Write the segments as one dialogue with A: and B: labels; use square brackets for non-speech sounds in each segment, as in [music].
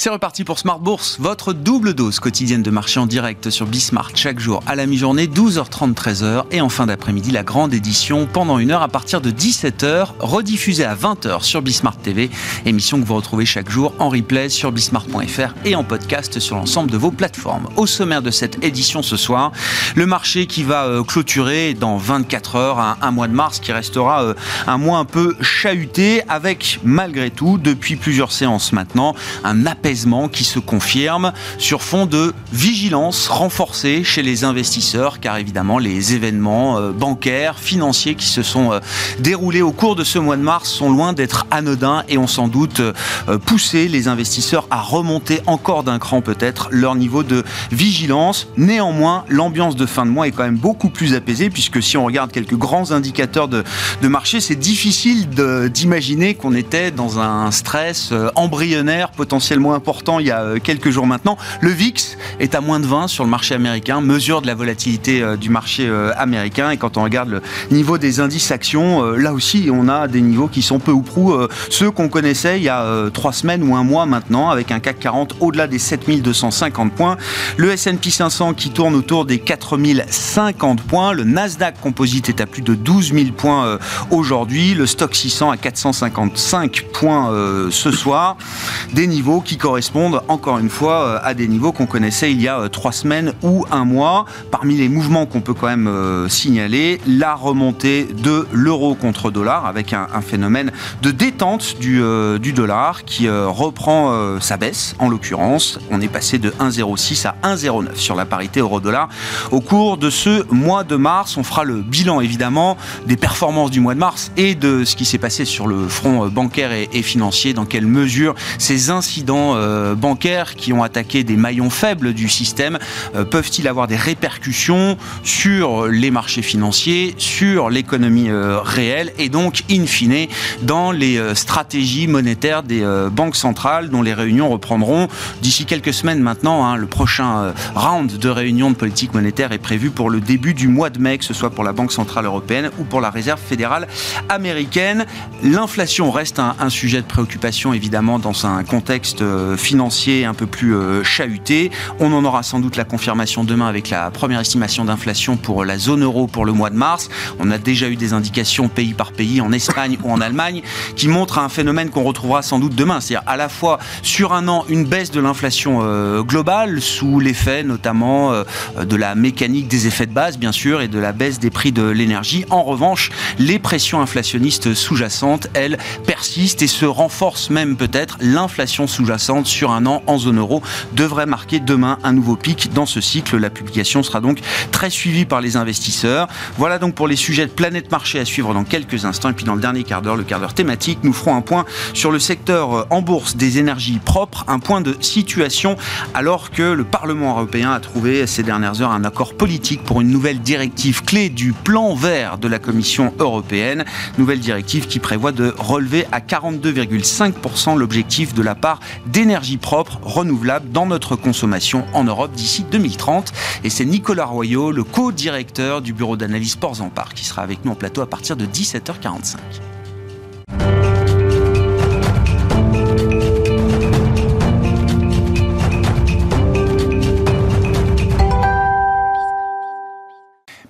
A: C'est reparti pour Smart Bourse, votre double dose quotidienne de marché en direct sur Bismart chaque jour à la mi-journée, 12h30, 13h et en fin d'après-midi la grande édition pendant une heure à partir de 17h, rediffusée à 20h sur Bismart TV, émission que vous retrouvez chaque jour en replay sur bismart.fr et en podcast sur l'ensemble de vos plateformes. Au sommaire de cette édition ce soir, le marché qui va euh, clôturer dans 24 heures un, un mois de mars qui restera euh, un mois un peu chahuté avec malgré tout depuis plusieurs séances maintenant un appel qui se confirme sur fond de vigilance renforcée chez les investisseurs, car évidemment les événements euh, bancaires, financiers qui se sont euh, déroulés au cours de ce mois de mars sont loin d'être anodins et ont sans doute euh, poussé les investisseurs à remonter encore d'un cran peut-être leur niveau de vigilance. Néanmoins, l'ambiance de fin de mois est quand même beaucoup plus apaisée, puisque si on regarde quelques grands indicateurs de, de marché, c'est difficile d'imaginer qu'on était dans un stress embryonnaire potentiellement important il y a euh, quelques jours maintenant. Le VIX est à moins de 20 sur le marché américain, mesure de la volatilité euh, du marché euh, américain. Et quand on regarde le niveau des indices actions, là aussi, on a des niveaux qui sont peu ou prou ceux qu'on connaissait il y a trois semaines ou un mois maintenant, avec un CAC 40 au-delà des 7250 points. Le S&P 500 qui tourne autour des 4050 points. Le Nasdaq Composite est à plus de 12 000 points aujourd'hui. Le Stock 600 à 455 points ce soir. Des niveaux qui correspondent encore une fois euh, à des niveaux qu'on connaissait il y a euh, trois semaines ou un mois. Parmi les mouvements qu'on peut quand même euh, signaler, la remontée de l'euro contre dollar avec un, phénomène de détente du, dollar qui reprend sa baisse en l'occurrence. On est passé de 1,06 à 1,09 sur la parité euro-dollar au cours de ce mois de mars. On fera le bilan évidemment des performances du mois de mars et de ce qui s'est passé sur le front bancaire et financier, dans quelle mesure ces incidents euh, bancaires qui ont attaqué des maillons faibles du système euh, peuvent-ils avoir des répercussions sur les marchés financiers, sur l'économie euh, réelle et donc, in fine, dans les stratégies monétaires des banques centrales dont les réunions reprendront d'ici quelques semaines maintenant. Hein. le prochain round de réunion de politique monétaire est prévu pour le début du mois de mai, que ce soit pour la Banque Centrale Européenne ou pour la Réserve fédérale américaine. L'inflation reste un, un, sujet de préoccupation évidemment dans un contexte financier un peu plus euh, chahuté. On en aura sans doute la confirmation demain avec la première estimation d'inflation pour la zone euro pour le mois de mars. On a déjà eu des indications pays par pays en Espagne ou en Allemagne qui montrent un phénomène qu'on retrouvera sans doute demain. C'est-à-dire à la fois sur un an une baisse de l'inflation euh, globale sous l'effet notamment euh, de la mécanique des effets de base bien sûr et de la baisse des prix de l'énergie. En revanche, les pressions inflationnistes sous-jacentes, elles, persistent et se renforcent même peut-être. L'inflation sous-jacente sur un an en zone euro devrait marquer demain un nouveau pic dans ce cycle. La publication sera donc très suivie par les investisseurs. Voilà donc pour les sujets de planète marché à suivre dans quelques instants. Et puis dans le dernier quart d'heure, le quart d'heure thématique, nous ferons un point sur le secteur euh, en bourse des énergies propres, un point de situation alors que le Parlement européen a trouvé ces dernières heures un accord politique pour une nouvelle directive clé du plan vert de la Commission européenne. Nouvelle directive qui prévoit de relever à 42,5% l'objectif de la part d'énergie énergie propre, renouvelable dans notre consommation en Europe d'ici 2030. Et c'est Nicolas Royot, le co-directeur du bureau d'analyse Ports en Parc, qui sera avec nous en plateau à partir de 17h45.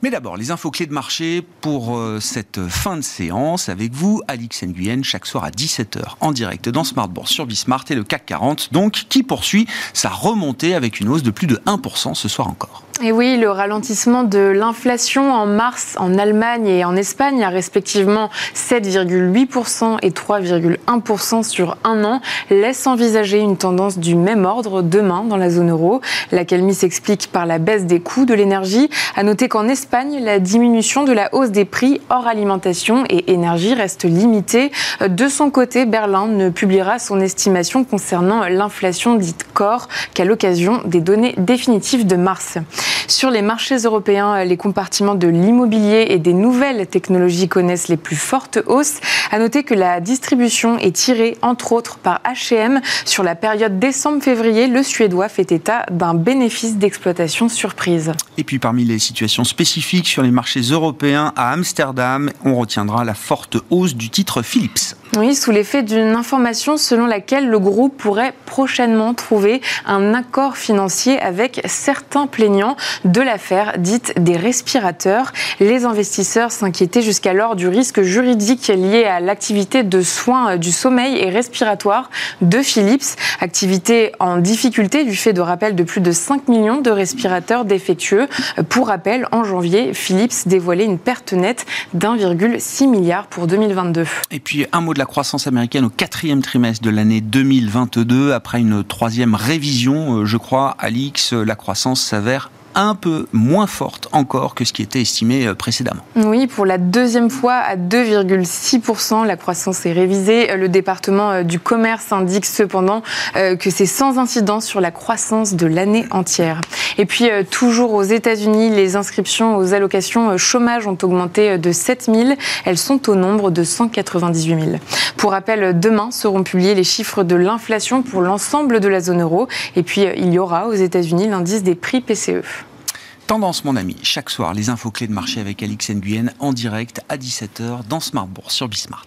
A: Mais d'abord, les infos clés de marché pour euh, cette fin de séance avec vous, Alix Nguyen, chaque soir à 17h en direct dans Smart Bourse sur Bismart et le CAC 40, donc qui poursuit sa remontée avec une hausse de plus de 1% ce soir encore.
B: Et oui, le ralentissement de l'inflation en mars en Allemagne et en Espagne à respectivement 7,8% et 3,1% sur un an laisse envisager une tendance du même ordre demain dans la zone euro. La calmie s'explique par la baisse des coûts de l'énergie. À noter qu'en Espagne, la diminution de la hausse des prix hors alimentation et énergie reste limitée. De son côté, Berlin ne publiera son estimation concernant l'inflation dite corps qu'à l'occasion des données définitives de mars. Sur les marchés européens, les compartiments de l'immobilier et des nouvelles technologies connaissent les plus fortes hausses. À noter que la distribution est tirée, entre autres, par H&M. Sur la période décembre-février, le Suédois fait état d'un bénéfice d'exploitation surprise.
A: Et puis, parmi les situations spécifiques sur les marchés européens, à Amsterdam, on retiendra la forte hausse du titre Philips.
B: Oui, sous l'effet d'une information selon laquelle le groupe pourrait prochainement trouver un accord financier avec certains plaignants de l'affaire dite des respirateurs. Les investisseurs s'inquiétaient jusqu'alors du risque juridique lié à l'activité de soins du sommeil et respiratoire de Philips, activité en difficulté du fait de rappel de plus de 5 millions de respirateurs défectueux. Pour rappel, en janvier, Philips dévoilait une perte nette d'1,6 milliard pour 2022.
A: Et puis un mot la croissance américaine au quatrième trimestre de l'année 2022. Après une troisième révision, euh, je crois, Alix, la croissance s'avère un peu moins forte encore que ce qui était estimé euh, précédemment.
B: Oui, pour la deuxième fois à 2,6%, la croissance est révisée. Le département euh, du commerce indique cependant euh, que c'est sans incidence sur la croissance de l'année entière. Et puis, toujours aux États-Unis, les inscriptions aux allocations chômage ont augmenté de 7 000. Elles sont au nombre de 198 000. Pour rappel, demain seront publiés les chiffres de l'inflation pour l'ensemble de la zone euro. Et puis, il y aura aux États-Unis l'indice des prix PCE.
A: Tendance, mon ami, chaque soir, les infos clés de marché avec Alix Nguyen en direct à 17h dans Smart Bourse sur Bismart.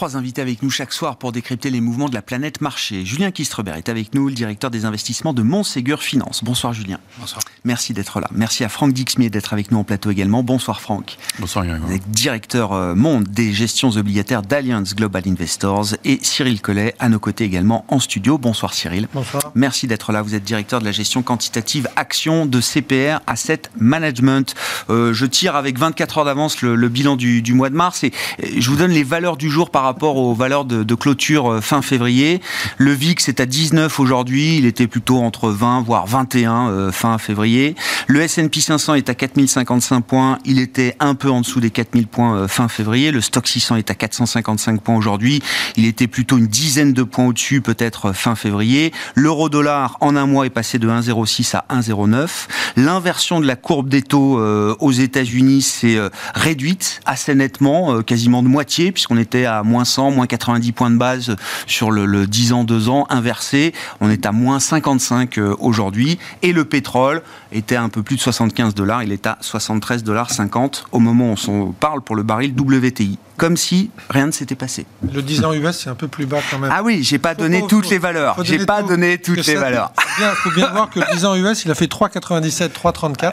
A: Trois invités avec nous chaque soir pour décrypter les mouvements de la planète marché. Julien Kistrebert est avec nous, le directeur des investissements de Montségur Finance. Bonsoir Julien.
C: Bonsoir.
A: Merci d'être là. Merci à Franck Dixmier d'être avec nous en plateau également. Bonsoir Franck.
C: Bonsoir Grégoire.
A: Directeur euh, monde des gestions obligataires d'Alliance Global Investors et Cyril Collet à nos côtés également en studio. Bonsoir Cyril.
C: Bonsoir.
A: Merci d'être là. Vous êtes directeur de la gestion quantitative action de CPR Asset Management. Euh, je tire avec 24 heures d'avance le, bilan du, du, mois de mars et je vous donne les valeurs du jour par rapport aux valeurs de, clôture euh, fin février. Le VIX est à 19 aujourd'hui, il était plutôt entre 20 voire 21 euh, fin février. Le S&P 500 est à 4055 points, il était un peu en dessous des 4000 points euh, fin février. Le Stock 600 est à 455 points aujourd'hui, il était plutôt une dizaine de points au-dessus peut-être fin février. L'euro dollar en un mois est passé de 1,06 à 1,09. L'inversion de la courbe des taux aux États-Unis s'est réduite assez nettement, quasiment de moitié puisqu'on était à moins 100, moins 90 points de base sur le, 10 ans, 2 ans, inversé. On est à moins 55 euh, aujourd'hui. Et le pétrole était un peu plus de 75 dollars. Il est à 73 dollars 50 au moment où on parle pour le baril WTI. Comme si rien ne s'était passé.
C: Le 10 ans US, c'est un peu plus bas quand même.
A: Ah oui, j'ai pas donné toutes les valeurs. J'ai pas donné toutes les valeurs.
C: Il faut bien [laughs] voir que le 10 ans US, il a fait 3,97, 3,34.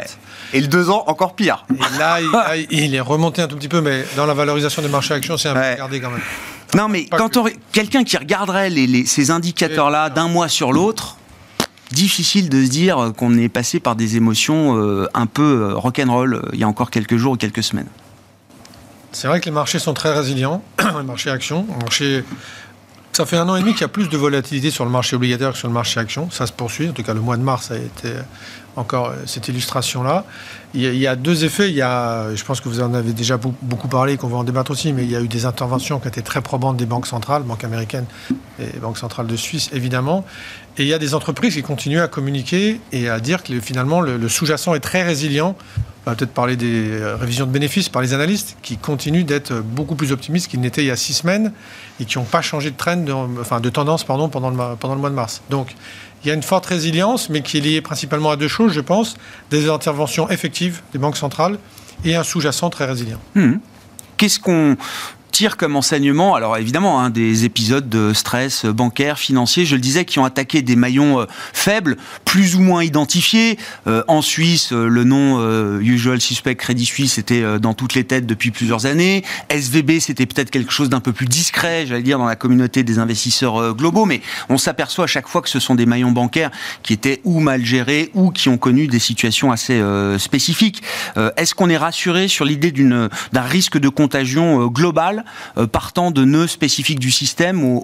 A: Et le 2 ans, encore pire.
C: Et là, [laughs] il, est remonté un tout petit peu, mais dans la valorisation des marchés actions, c'est un peu regardé quand même.
A: Non, mais quand quelqu'un qui regarderait ces indicateurs-là d'un mois sur l'autre, difficile de se dire qu'on est passé par des émotions euh, un peu euh, rock'n'roll euh, il y a encore quelques jours ou quelques semaines.
C: C'est vrai que les marchés sont très résilients, [clears throat] les marchés actions. Ça fait un an et demi qu'il y a plus de volatilité sur le marché obligataire que sur le marché actions. Ça se poursuit. En tout cas, le mois de mars a été encore cette illustration-là. Il, y a deux effets. Il y a, je pense que vous en avez déjà beaucoup parlé, qu'on va en débattre aussi, mais il y a eu des interventions qui étaient très probantes des banques centrales, banques américaines et banques centrales de Suisse, évidemment. Et il y a des entreprises qui continuent à communiquer et à dire que finalement le, sous-jacent est très résilient. On va peut-être parler des euh, révisions de bénéfices par les analystes qui continuent d'être beaucoup plus optimistes qu'ils n'étaient il y a six semaines et qui n'ont pas changé de trend, enfin de tendance pardon, pendant, le, pendant le mois de mars. Donc il y a une forte résilience, mais qui est liée principalement à deux choses, je pense. Des interventions effectives des banques centrales et un sous-jacent très résilient.
A: Hmm. Qu'est-ce qu'on tire comme enseignement Alors évidemment, hein, des épisodes de stress bancaire, financier, je le disais, qui ont attaqué des maillons euh, faibles, plus ou moins identifiés. Euh, en Suisse, euh, le nom Usual Suspect Crédit Suisse était dans toutes les têtes depuis plusieurs années. SVB, c'était peut-être quelque chose d'un peu plus discret, j'allais dire, dans la communauté des investisseurs globaux, mais on s'aperçoit à chaque fois que ce sont des maillons bancaires qui étaient ou mal gérés ou qui ont connu des situations assez spécifiques. Est-ce qu'on est rassuré sur l'idée d'un risque de contagion global? Euh, partant de nœuds spécifiques du système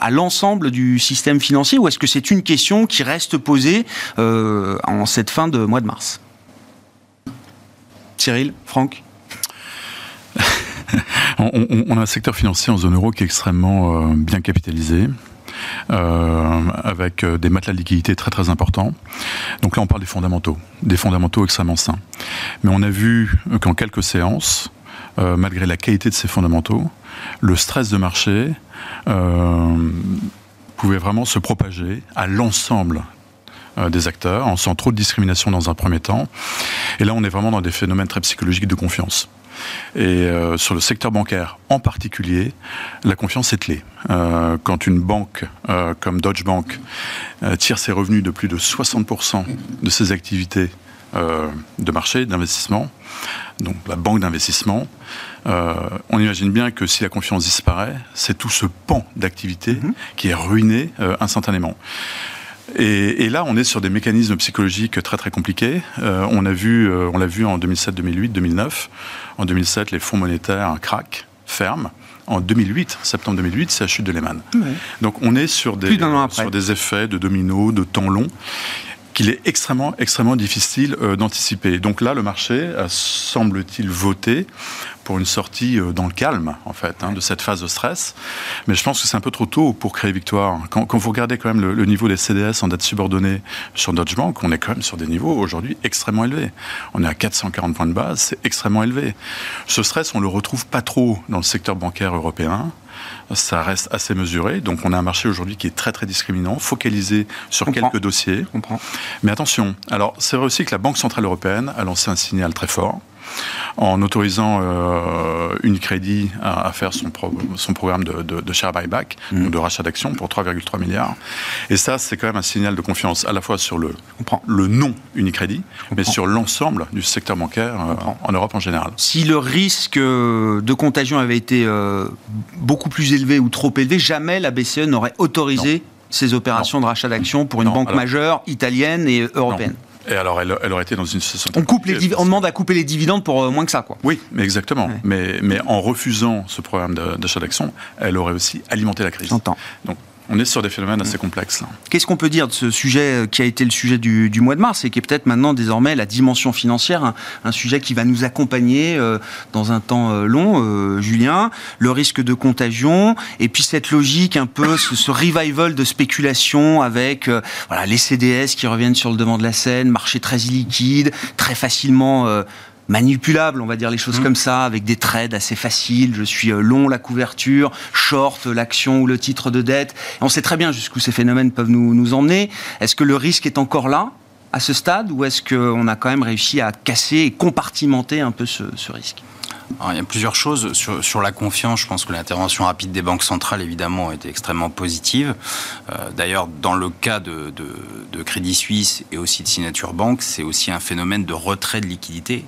A: à l'ensemble du système financier ou est-ce que c'est une question qui reste posée euh, en cette fin de mois de mars? Cyril, Franck? [laughs]
D: On, a un secteur financier en zone euro qui est extrêmement euh, bien capitalisé. avec des matelas de liquidité très très importants. Donc là, on parle des fondamentaux, des fondamentaux extrêmement sains. Mais on a vu qu'en quelques séances, euh, malgré la qualité de ses fondamentaux, le stress de marché euh, pouvait vraiment se propager à l'ensemble des acteurs, en sent trop de discrimination dans un premier temps. Et là, on est vraiment dans des phénomènes très psychologiques de confiance. Et sur le secteur bancaire en particulier, la confiance est clé. quand une banque comme Deutsche Bank tire ses revenus de plus de 60% de ses activités de marché, d'investissement, donc la banque d'investissement, euh, on imagine bien que si la confiance disparaît, c'est tout ce pan d'activité mhm. qui est ruiné euh, instantanément. Et, là, on est sur des mécanismes psychologiques très très compliqués. Euh, on a vu, on l'a vu en 2007, 2008, 2009. En 2007, les fonds monétaires craquent, ferment en 2008, septembre 2008, c'est la chute de Lehman. Donc on est sur des, sur des effets de domino, de temps long qu'il est extrêmement, extrêmement difficile euh, d'anticiper. Donc là, le marché semble-t-il voter pour une sortie euh, dans le calme, en fait, hein, de cette phase de stress. Mais je pense que c'est un peu trop tôt pour créer victoire. Quand, vous regardez quand même le, niveau des CDS en dette subordonnée sur Deutsche Bank, on est quand même sur des niveaux aujourd'hui extrêmement élevés. On est à 440 points de base, c'est extrêmement élevé. Ce stress, on le retrouve pas trop dans le secteur bancaire européen ça reste assez mesuré. Donc on a un marché aujourd'hui qui est très très discriminant, focalisé sur quelques dossiers. Mais attention, alors c'est vrai aussi que la Banque Centrale Européenne a lancé un signal très fort en autorisant euh, Unicredit à, faire son, son programme de, de, share buyback, mm. de rachat d'actions pour 3,3 milliards. Et ça, c'est quand même un signal de confiance à la fois sur le, le non Unicredit, mais sur l'ensemble du secteur bancaire euh, en Europe en général.
A: Si le risque de contagion avait été euh, beaucoup plus élevé ou trop élevé, jamais la BCE n'aurait autorisé ces opérations de rachat d'actions pour une banque majeure italienne et européenne.
D: Et alors, elle, aurait été dans une situation.
A: On, coupe les on demande à couper les dividendes pour euh, moins que ça, quoi.
D: Oui, mais exactement. Mais, mais en refusant ce programme d'achat d'actions, elle aurait aussi alimenté la crise.
A: J'entends.
D: Donc, on est sur des phénomènes assez complexes.
A: Qu'est-ce qu'on peut dire de ce sujet euh, qui a été le sujet du, mois de mars et qui est peut-être maintenant désormais la dimension financière, un, sujet qui va nous accompagner euh, dans un temps euh, long, Julien, le risque de contagion et puis cette logique un peu, ce, revival de spéculation avec les CDS qui reviennent sur le devant de la scène, marché très illiquide, très facilement manipulable, on va dire les choses mmh. comme ça, avec des trades assez faciles. Je suis euh, long la couverture, short l'action ou le titre de dette. on sait très bien jusqu'où ces phénomènes peuvent nous, nous emmener. Est-ce que le risque est encore là à ce stade ou est-ce qu'on a quand même réussi à casser et compartimenter un peu ce, risque?
E: Il y a plusieurs choses. Sur, sur, la confiance, je pense que l'intervention rapide des banques centrales, évidemment, a été extrêmement positive. Euh, d'ailleurs, dans le cas de, de, de, Crédit Suisse et aussi de Signature Bank, c'est aussi un phénomène de retrait de liquidité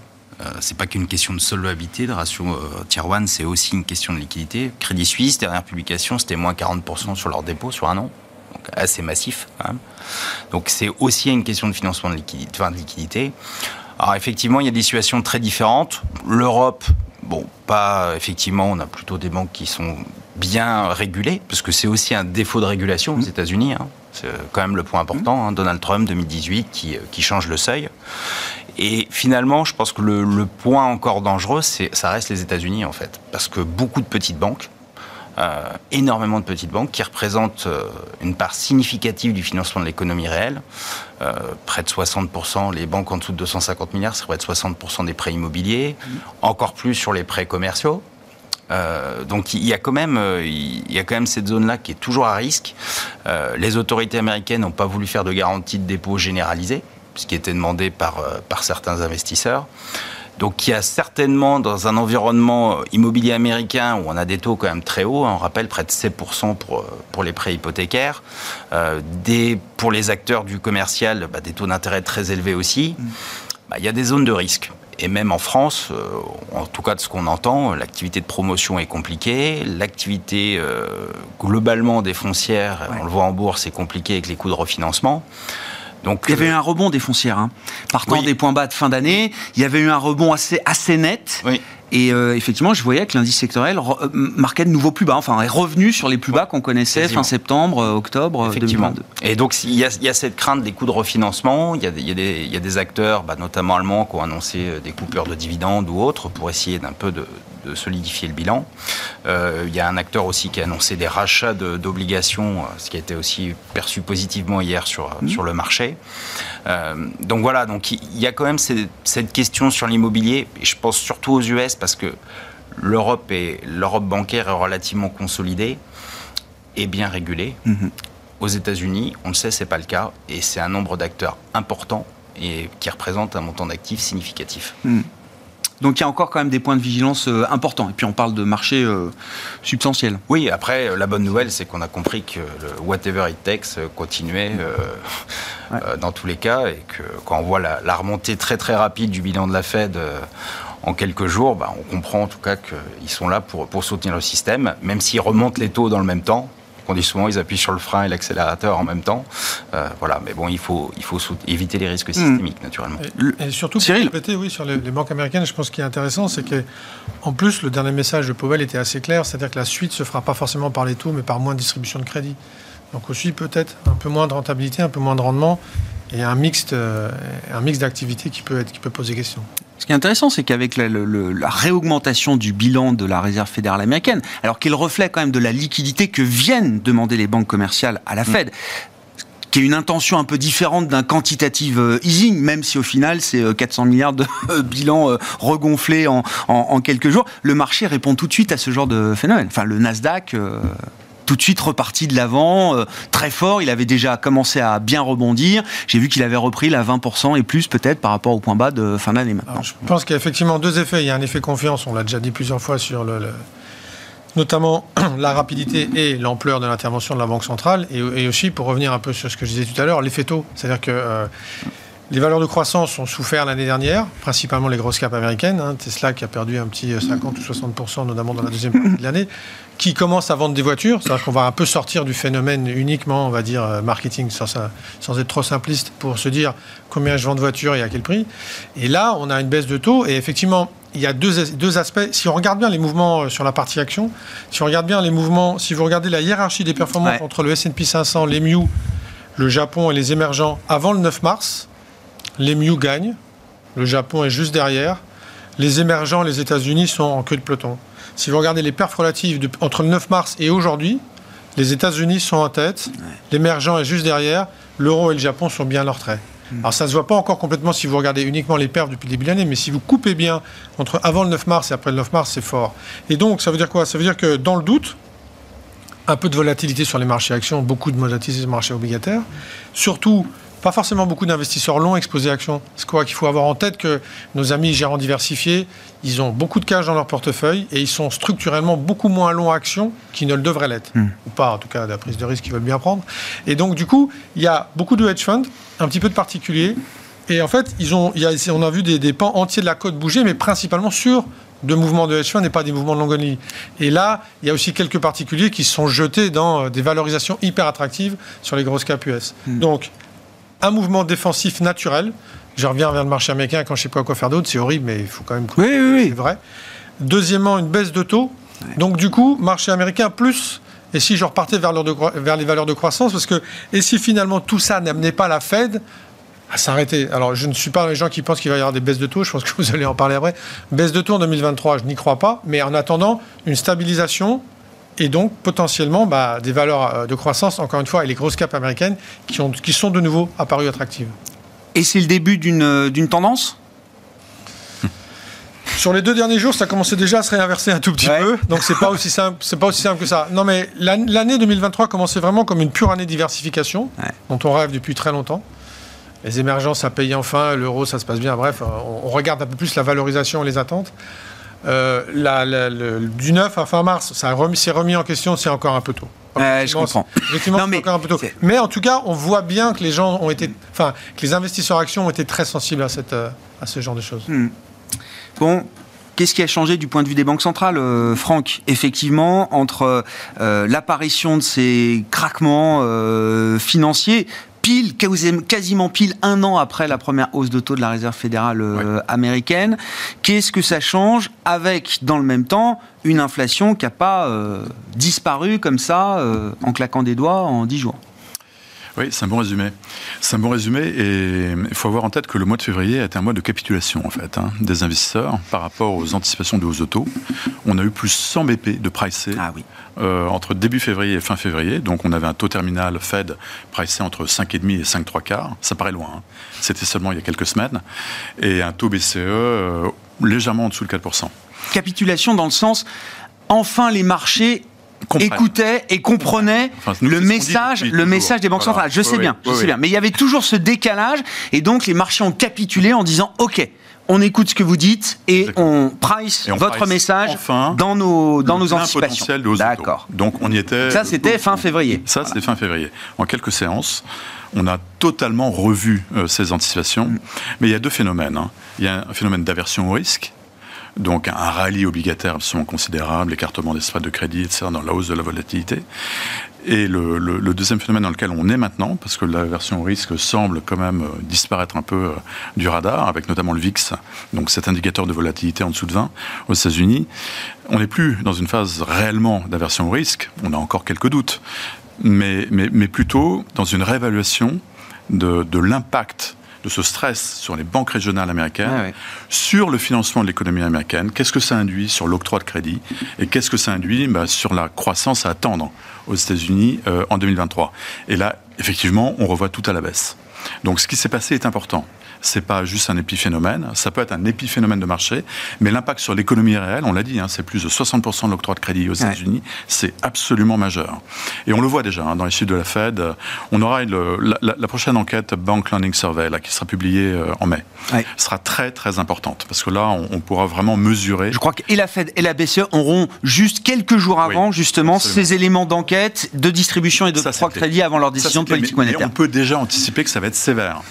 E: c'est pas qu'une question de solvabilité, de ratio euh, tier 1, c'est aussi une question de liquidité. Crédit Suisse, dernière publication, c'était moins 40% sur leur dépôt sur un an. Donc assez massif Donc c'est aussi une question de financement de liquidité, enfin, de liquidité. Alors effectivement, il y a des situations très différentes. L'Europe, bon, pas effectivement, on a plutôt des banques qui sont bien régulées, parce que c'est aussi un défaut de régulation aux mmh. États-Unis. Hein. C'est quand même le point important. Hein. Donald Trump 2018 qui, euh, qui change le seuil. Et finalement, je pense que le, point encore dangereux, c'est ça reste les États-Unis en fait, parce que beaucoup de petites banques, euh, énormément de petites banques qui représentent euh, une part significative du financement de l'économie réelle, euh, près de 60%, les banques en dessous de 250 milliards, c'est près de 60% des prêts immobiliers, encore plus sur les prêts commerciaux. donc il y a quand même, il y a quand même cette zone-là qui est toujours à risque. les autorités américaines n'ont pas voulu faire de garantie de dépôt généralisée ce qui était demandé par, euh, par certains investisseurs. Donc il y a certainement dans un environnement immobilier américain où on a des taux quand même très hauts, hein, on rappelle près de 7% pour, pour les prêts hypothécaires, euh, des, pour les acteurs du commercial, bah, des taux d'intérêt très élevés aussi, bah, il y a des zones de risque. Et même en France, euh, en tout cas de ce qu'on entend, l'activité de promotion est compliquée, l'activité globalement des foncières, on le voit en bourse, c'est compliqué avec les coûts de refinancement.
A: Donc, il y avait eu un rebond des foncières. Hein. Partant des points bas de fin d'année, il y avait eu un rebond assez, assez net. Et euh, effectivement, je voyais que l'indice sectoriel euh, marquait de nouveaux plus bas, enfin est revenu sur les plus bas qu'on connaissait fin septembre, euh, octobre 2022.
E: Et donc il y, a, cette crainte des coûts de refinancement. Il y a, il y a des, acteurs, bah, notamment allemands, qui ont annoncé des coupures de dividendes ou autres pour essayer d'un peu de, de solidifier le bilan. Euh, il y a un acteur aussi qui a annoncé des rachats d'obligations, euh, ce qui a été aussi perçu positivement hier sur, mmh. sur le marché. Euh, donc voilà, donc il y a quand même cette, question sur l'immobilier, et je pense surtout aux US parce que l'Europe l'Europe bancaire est relativement consolidée et bien régulée. Mmh. Aux États-Unis, on le sait, c'est pas le cas, et c'est un nombre d'acteurs important et qui représente un montant d'actifs significatif.
A: Hmm. Donc il y a encore quand même des points de vigilance euh, importants. Et puis on parle de marché euh, substantiel.
E: Oui, après, euh, la bonne nouvelle, c'est qu'on a compris que le whatever it takes continuait [laughs] dans tous les cas. Et que quand on voit la, remontée très très rapide du bilan de la Fed en quelques jours, bah, on comprend en tout cas qu'ils sont là pour, pour soutenir le système, même s'ils remontent les taux dans le même temps on dit souvent, ils appuient sur le frein et l'accélérateur en même temps. Euh, voilà, mais bon, il faut, il faut éviter les risques systémiques, naturellement.
C: Et, surtout, pour compléter, oui, sur les, banques américaines, je pense qu'il est intéressant, c'est que, en plus, le dernier message de Powell était assez clair, c'est-à-dire que la suite se fera pas forcément par les taux, mais par moins de distribution de crédit. Donc aussi peut-être un peu moins de rentabilité, un peu moins de rendement et un mix, euh, un mix d'activités qui peut, être, qui peut poser question.
A: Ce qui est intéressant, c'est qu'avec la, réaugmentation du bilan de la Réserve fédérale américaine, alors qu'il reflète quand même de la liquidité que viennent demander les banques commerciales à la mm. Fed, qui est une intention un peu différente d'un quantitative euh, easing, même si au final c'est 400 euh, milliards de [laughs] bilan regonflés en, en, quelques jours, le marché répond tout de suite à ce genre de phénomène. Enfin, le Nasdaq tout de suite reparti de l'avant, euh, très fort. Il avait déjà commencé à bien rebondir. J'ai vu qu'il avait repris la 20% et plus peut-être par rapport au point bas de fin d'année maintenant.
C: je pense qu'il y a effectivement deux effets. Il y a un effet confiance, on l'a déjà dit plusieurs fois sur le, notamment [clears throat] la rapidité et l'ampleur de l'intervention de la Banque centrale, et, aussi, pour revenir un peu sur ce que je disais tout à l'heure, l'effet taux. C'est-à-dire que euh, les valeurs de croissance ont souffert l'année dernière, principalement les grosses capes américaines. Hein. Tesla qui a perdu un petit 50 ou 60%, notamment dans la deuxième partie de l'année, qui commence à vendre des voitures. C'est-à-dire qu'on va un peu sortir du phénomène uniquement, on va dire, euh, marketing, sans, sans être trop simpliste, pour se dire combien je vends de voitures et à quel prix. Et là, on a une baisse de taux. Et effectivement, il y a deux, deux aspects. Si on regarde bien les mouvements euh, sur la partie action, si on regarde bien les mouvements, si vous regardez la hiérarchie des performances entre le S&P 500, les MIU, le Japon et les émergents avant le 9 mars, les Miu gagnent. Le Japon est juste derrière. Les émergents, les États-Unis sont en queue de peloton. Si vous regardez les perfs relatives entre le 9 mars et aujourd'hui, les États-Unis sont en tête, l'émergent est juste derrière, l'euro et le Japon sont bien leur trait. Hmm. Alors ça ne se voit pas encore complètement si vous regardez uniquement les perfs depuis le début de l'année, mais si vous coupez bien entre avant le 9 mars et après le 9 mars, c'est fort. Et donc ça veut dire quoi? Ça veut dire que dans le doute, un peu de volatilité sur les marchés actions, beaucoup de volatilité sur les marchés obligataires, surtout pas forcément beaucoup d'investisseurs longs exposés à actions. C'est quoi qu'il faut avoir en tête que nos amis gérants diversifiés, ils ont beaucoup de cash dans leur portefeuille et ils sont structurellement beaucoup moins longs actions qu'ils ne le devraient l'être. Hmm. Ou pas, en tout cas, de la prise de risque qu'ils veulent bien prendre. Et donc, du coup, il y a beaucoup de hedge funds, un petit peu de particuliers. Et en fait, ils ont, on a vu des, pans entiers de la côte bouger, mais principalement sur de mouvements de hedge funds et pas des mouvements de longue Et là, il y a aussi quelques particuliers qui se sont jetés dans euh, des valorisations hyper attractives sur les grosses cap US. Hmm. Donc, un mouvement défensif naturel. Je reviens vers le marché américain quand je ne sais pas quoi faire d'autre. C'est horrible, mais il faut quand même.
A: Oui, oui, oui.
C: C'est vrai. Deuxièmement, une baisse de taux. Donc, du coup, marché américain plus. Et si je repartais vers, vers les valeurs de croissance, parce que. Et si finalement tout ça n'amenait pas la Fed à s'arrêter? Alors, je ne suis pas les gens qui pensent qu'il va y avoir des baisses de taux, je pense que vous allez en parler après. Baisse de taux en 2023, je n'y crois pas, mais en attendant, une stabilisation et donc potentiellement bah, des valeurs euh, de croissance, encore une fois, et les grosses capes américaines qui, ont, qui sont de nouveau apparues attractives.
A: Et c'est le début d'une euh, tendance? [laughs]
C: Sur les deux derniers jours, ça commençait déjà à se réinverser un tout petit peu, donc c'est pas aussi simple, c'est pas aussi simple que ça. Non, mais l'année 2023 commençait vraiment comme une pure année de diversification, dont on rêve depuis très longtemps. Les émergences, ça paye enfin, l'euro, ça se passe bien. Bref, on regarde un peu plus la valorisation et les attentes. Euh, la, du 9 à fin mars, ça s'est remis en question, c'est encore un peu tôt.
A: je comprends.
C: Effectivement, mais, encore un peu tôt. Mais en tout cas, on voit bien que les gens ont été, enfin, que les investisseurs actions ont été très sensibles à, cette, euh, à ce genre de choses. Hmm.
A: Bon, Qu'est-ce qui a changé du point de vue des banques centrales, euh, Franck? Effectivement, entre l'apparition de ces craquements financiers, pile, quasiment pile un an après la première hausse de taux de la Réserve fédérale euh, américaine. Qu'est-ce que ça change avec, dans le même temps, une inflation qui n'a pas euh, disparu comme ça euh, en claquant des doigts en dix jours?
D: Oui, c'est un bon résumé. C'est un bon résumé et il faut avoir en tête que le mois de février a été un mois de capitulation en fait hein, des investisseurs par rapport aux anticipations de hausse de taux. On a eu plus 100 BP de pricé ah oui. Euh, entre début février et fin février. Donc on avait un taux terminal Fed pricé entre 5,5 et 5,3 quarts. Ça paraît loin. Hein. C'était seulement il y a quelques semaines. Et un taux BCE euh, légèrement en dessous de 4%.
A: Capitulation dans le sens, enfin les marchés écoutait et comprenait le message, le message des banques centrales. Je sais bien, je sais bien. Mais il y avait toujours ce décalage et donc les marchés ont capitulé en disant OK. On écoute ce que vous dites et on price votre message dans nos dans nos anticipations.
D: D'accord. Donc on y était.
A: Ça c'était fin février.
D: Ça c'était fin février. En quelques séances, on a totalement revu euh, ces anticipations. Mm. Mais il y a deux phénomènes. Hein. Il y a un phénomène d'aversion au risque donc un rallye obligataire absolument considérable, écartement des spreads de crédit, etc., dans la hausse de la volatilité. Et le, deuxième phénomène dans lequel on est maintenant, parce que la version risque semble quand même euh, disparaître un peu euh, du radar, avec notamment le VIX, donc cet indicateur de volatilité en dessous de 20 aux États-Unis, on n'est plus dans une phase réellement d'aversion au risque, on a encore quelques doutes, mais, mais, plutôt dans une réévaluation de, de l'impact de ce stress sur les banques régionales américaines, ah sur le financement de l'économie américaine, qu'est-ce que ça induit sur l'octroi de crédit? Et qu'est-ce que ça induit? Bah, sur la croissance à attendre aux États-Unis euh, en 2023. Et là, effectivement, on revoit tout à la baisse. Donc ce qui s'est passé est important c'est pas juste un épiphénomène, ça peut être un épiphénomène de marché, mais l'impact sur l'économie réelle, on l'a dit, hein, c'est plus de 60% de l'octroi de crédit aux États-Unis, c'est absolument majeur. Et on le voit déjà hein, dans les chiffres de la Fed. On aura la, prochaine enquête Bank Lending Survey, là, qui sera publiée euh, en mai, sera très très importante parce que là, on, pourra vraiment mesurer.
A: Je crois que et la Fed et la BCE auront juste quelques jours avant justement ces éléments d'enquête, de distribution et de de crédit avant leur décision de politique monétaire.
D: on peut déjà anticiper que ça va être sévère.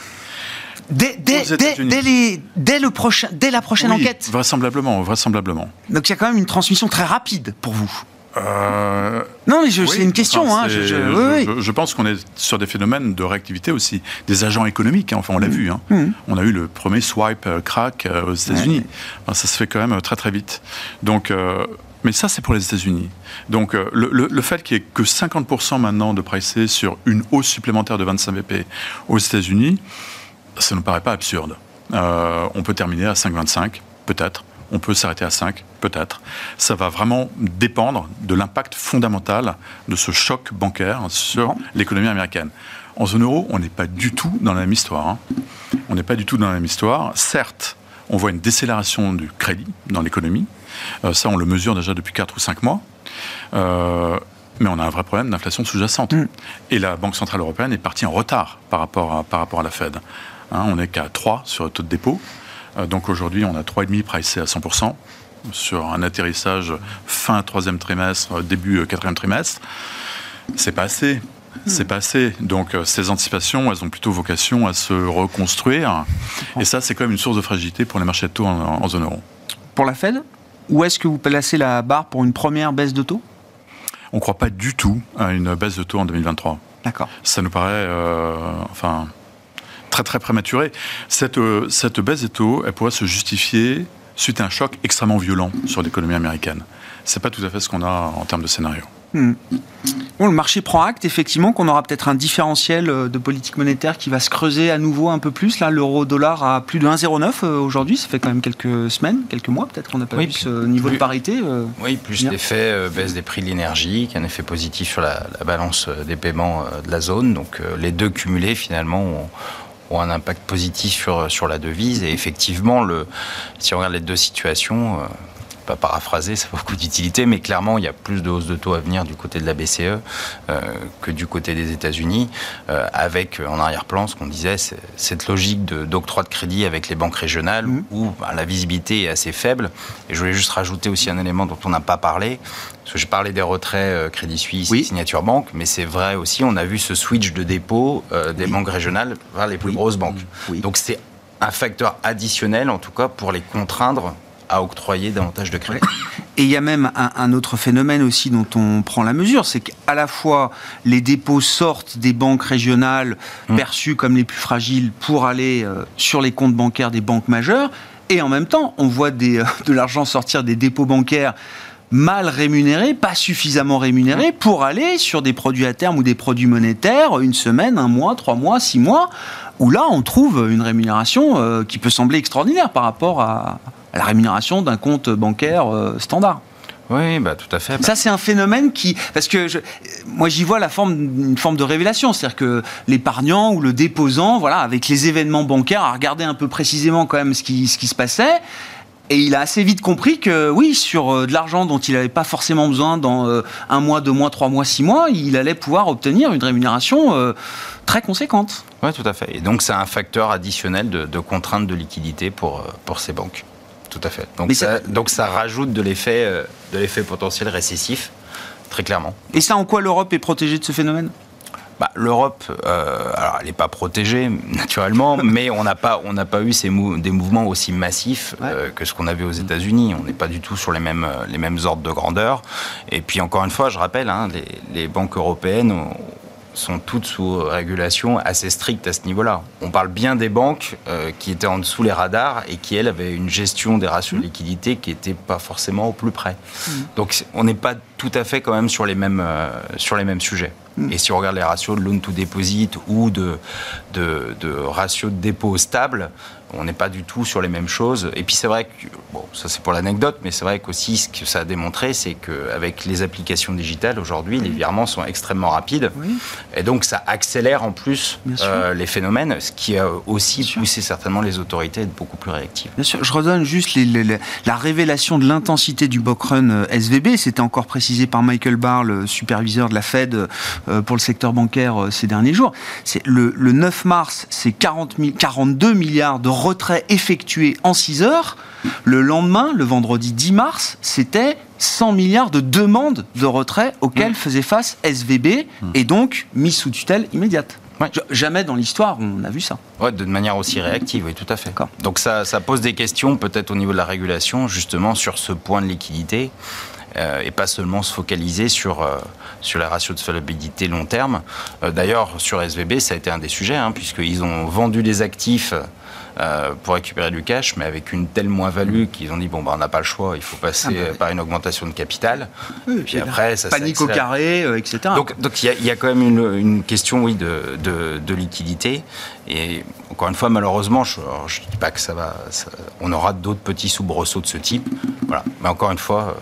A: Dès, le prochain, dès la prochaine enquête
D: Vraisemblablement, vraisemblablement.
A: Donc il y a quand même une transmission très rapide pour vous euh, Non, mais c'est une question. hein,
D: je, pense qu'on est sur des phénomènes de réactivité aussi, des agents économiques. Hein, enfin, on l'a mmh. vu. Hein. Mmh. On a eu le premier swipe euh, crack euh, aux États-Unis. ça se fait quand même très très vite. Donc. mais ça, c'est pour les États-Unis. Donc, le, fait qu'il n'y ait que 50% maintenant de pricé sur une hausse supplémentaire de 25 BP aux États-Unis, ça ne nous paraît pas absurde. Euh, on peut terminer à 5,25, peut-être. On peut s'arrêter à 5, peut-être. Ça va vraiment dépendre de l'impact fondamental de ce choc bancaire sur l'économie américaine. En zone euro, on n'est pas du tout dans la même histoire. Hein. On n'est pas du tout dans la même histoire. Certes, on voit une décélération du crédit dans l'économie. Euh, ça, on le mesure déjà depuis 4 ou 5 mois. Euh, mais on a un vrai problème d'inflation sous-jacente. Mm. Et la Banque Centrale Européenne est partie en retard par rapport à, par rapport à la Fed. Hein, on n'est qu'à 3 sur le taux de dépôt. Euh, donc aujourd'hui, on a 3,5 pricé à 100% sur un atterrissage fin troisième trimestre, début euh, quatrième trimestre. C'est pas assez. Hmm. C'est pas assez. Donc euh, ces anticipations, elles ont plutôt vocation à se reconstruire. Et ça, c'est quand même une source de fragilité pour les marchés de taux en, zone euro.
A: Pour la Fed, où est-ce que vous placez la barre pour une première baisse de taux?
D: On ne croit pas du tout à une baisse de taux en 2023.
A: D'accord.
D: Ça nous paraît, enfin, très très prématuré. Cette, euh, cette baisse des taux, elle pourrait se justifier suite à un choc extrêmement violent sur l'économie américaine. C'est pas tout à fait ce qu'on a en termes de scénario. Hmm.
A: Bon, le marché prend acte effectivement qu'on aura peut-être un différentiel euh, de politique monétaire qui va se creuser à nouveau un peu plus. Là, l'euro-dollar a plus de 1,09 euh, aujourd'hui. Ça fait quand même quelques semaines, quelques mois peut-être qu'on n'a pas vu ce niveau de parité.
E: oui, plus l'effet baisse des prix de l'énergie, qui a un effet positif sur la, la balance des paiements de la zone. Donc les deux cumulés finalement ont ont un impact positif sur, sur la devise. Et effectivement, le, si on regarde les deux situations, euh, pas paraphraser, ça a beaucoup d'utilité, mais clairement, il y a plus de hausse de taux à venir du côté de la BCE euh, que du côté des États-Unis, euh, avec en arrière-plan ce qu'on disait, cette logique d'octroi de, crédit avec les banques régionales mmh. où bah, la visibilité est assez faible. Et je voulais juste rajouter aussi un élément dont on n'a pas parlé, parce que j'ai parlé des retraits euh, Crédit Suisse, Signature Banque, mais c'est vrai aussi, on a vu ce switch de dépôt des banques régionales vers les plus grosses banques. Donc c'est un facteur additionnel, en tout cas, pour les contraindre à octroyer davantage de crédit.
A: Et il y a même un, autre phénomène aussi dont on prend la mesure, c'est qu'à la fois les dépôts sortent des banques régionales mmh. perçues comme les plus fragiles pour aller euh, sur les comptes bancaires des banques majeures, et en même temps on voit des, euh, de l'argent sortir des dépôts bancaires mal rémunérés, pas suffisamment rémunérés pour aller sur des produits à terme ou des produits monétaires une semaine, un mois, trois mois, six mois, où là on trouve une rémunération euh, qui peut sembler extraordinaire par rapport à, la rémunération d'un compte bancaire euh, standard.
E: Oui, bah, tout à fait.
A: Ça, c'est un phénomène qui. Parce que je, moi, j'y vois la forme, une forme de révélation. C'est-à-dire que l'épargnant ou le déposant, voilà, avec les événements bancaires, a regardé un peu précisément quand même ce qui, ce qui se passait. Et il a assez vite compris que oui, sur euh, de l'argent dont il n'avait pas forcément besoin dans euh, un mois, deux mois, trois mois, six mois, il allait pouvoir obtenir une rémunération euh, très conséquente.
E: Oui, tout à fait. Et donc c'est un facteur additionnel de, de contrainte de liquidité pour, pour ces banques. Tout à fait. Donc, ça, donc ça rajoute de l'effet, de l'effet potentiel récessif, très clairement.
A: Et ça, en quoi l'Europe est protégée de ce phénomène?
E: Bah, L'Europe, euh, alors elle n'est pas protégée naturellement, [laughs] mais on n'a pas, on n'a pas eu ces des mouvements aussi massifs euh, que ce qu'on avait aux États-Unis. On n'est pas du tout sur les mêmes, les mêmes ordres de grandeur. Et puis encore une fois, je rappelle, hein, les, les, banques européennes sont toutes sous régulation assez stricte à ce niveau-là. On parle bien des banques euh, qui étaient en dessous les radars et qui, elles, avaient une gestion des ratios de liquidité qui n'était pas forcément au plus près. Mmh. Donc on n'est pas tout à fait quand même sur les mêmes, euh, sur les mêmes sujets. Mm. Et si on regarde les ratios de loan to deposit ou de, de, de ratio de dépôt stable, on n'est pas du tout sur les mêmes choses. Et puis c'est vrai que, bon, ça c'est pour l'anecdote, mais c'est vrai qu'aussi ce que ça a démontré, c'est qu'avec les applications digitales aujourd'hui, les virements sont extrêmement rapides. Et donc ça accélère en plus euh, les phénomènes, ce qui a aussi poussé certainement les autorités à être beaucoup plus réactives.
A: Bien sûr, je redonne juste les, la révélation de l'intensité du run euh, SVB. C'était encore précisé par Michael Barr, le superviseur de la Fed euh, pour le secteur bancaire euh, ces derniers jours. C'est le, 9 mars, c'est 42 milliards de retraits effectués en 6 heures. Le lendemain, le vendredi 10 mars, c'était 100 milliards de demandes de retrait auxquelles mmh. faisait face SVB mmh. et donc mis sous tutelle immédiate. Jamais dans l'histoire on a vu ça.
E: Ouais, de manière aussi réactive, oui, tout à fait. Donc ça, ça pose des questions peut-être au niveau de la régulation, justement sur ce point de liquidité. Euh, et pas seulement se focaliser sur, euh, sur la ratio de solvabilité long terme. Euh, d'ailleurs, sur SVB, ça a été un des sujets, hein, puisqu'ils ont vendu des actifs pour récupérer du cash, mais avec une telle moins-value qu'ils ont dit bon, bah, on n'a pas le choix, il faut passer ah, bah par une augmentation de capital.
A: et puis après, ça Panique au carré, etc.
E: Donc il y, a quand même une, une question oui, de, de, de, liquidité. Et encore une fois, malheureusement, je ne dis pas que ça va. on aura d'autres petits soubresauts de ce type. Voilà. Mais encore une fois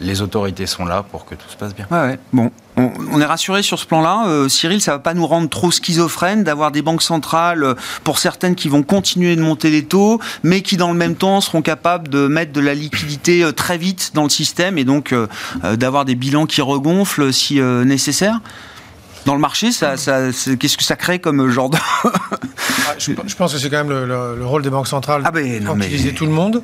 E: les autorités sont là pour que tout se passe bien.
A: Ouais, Bon, on, est rassuré sur ce plan-là. Euh, Cyril, ça va pas nous rendre trop schizophrènes d'avoir des banques centrales, euh, pour certaines qui vont continuer de monter les taux, mais qui dans le même temps seront capables de mettre de la liquidité euh, très vite dans le système et donc d'avoir des bilans qui regonflent si nécessaire dans le marché, ça, qu'est-ce que ça crée comme genre de...
C: Ah, je, pense que c'est quand même le, rôle des banques centrales ah ben, tout le monde.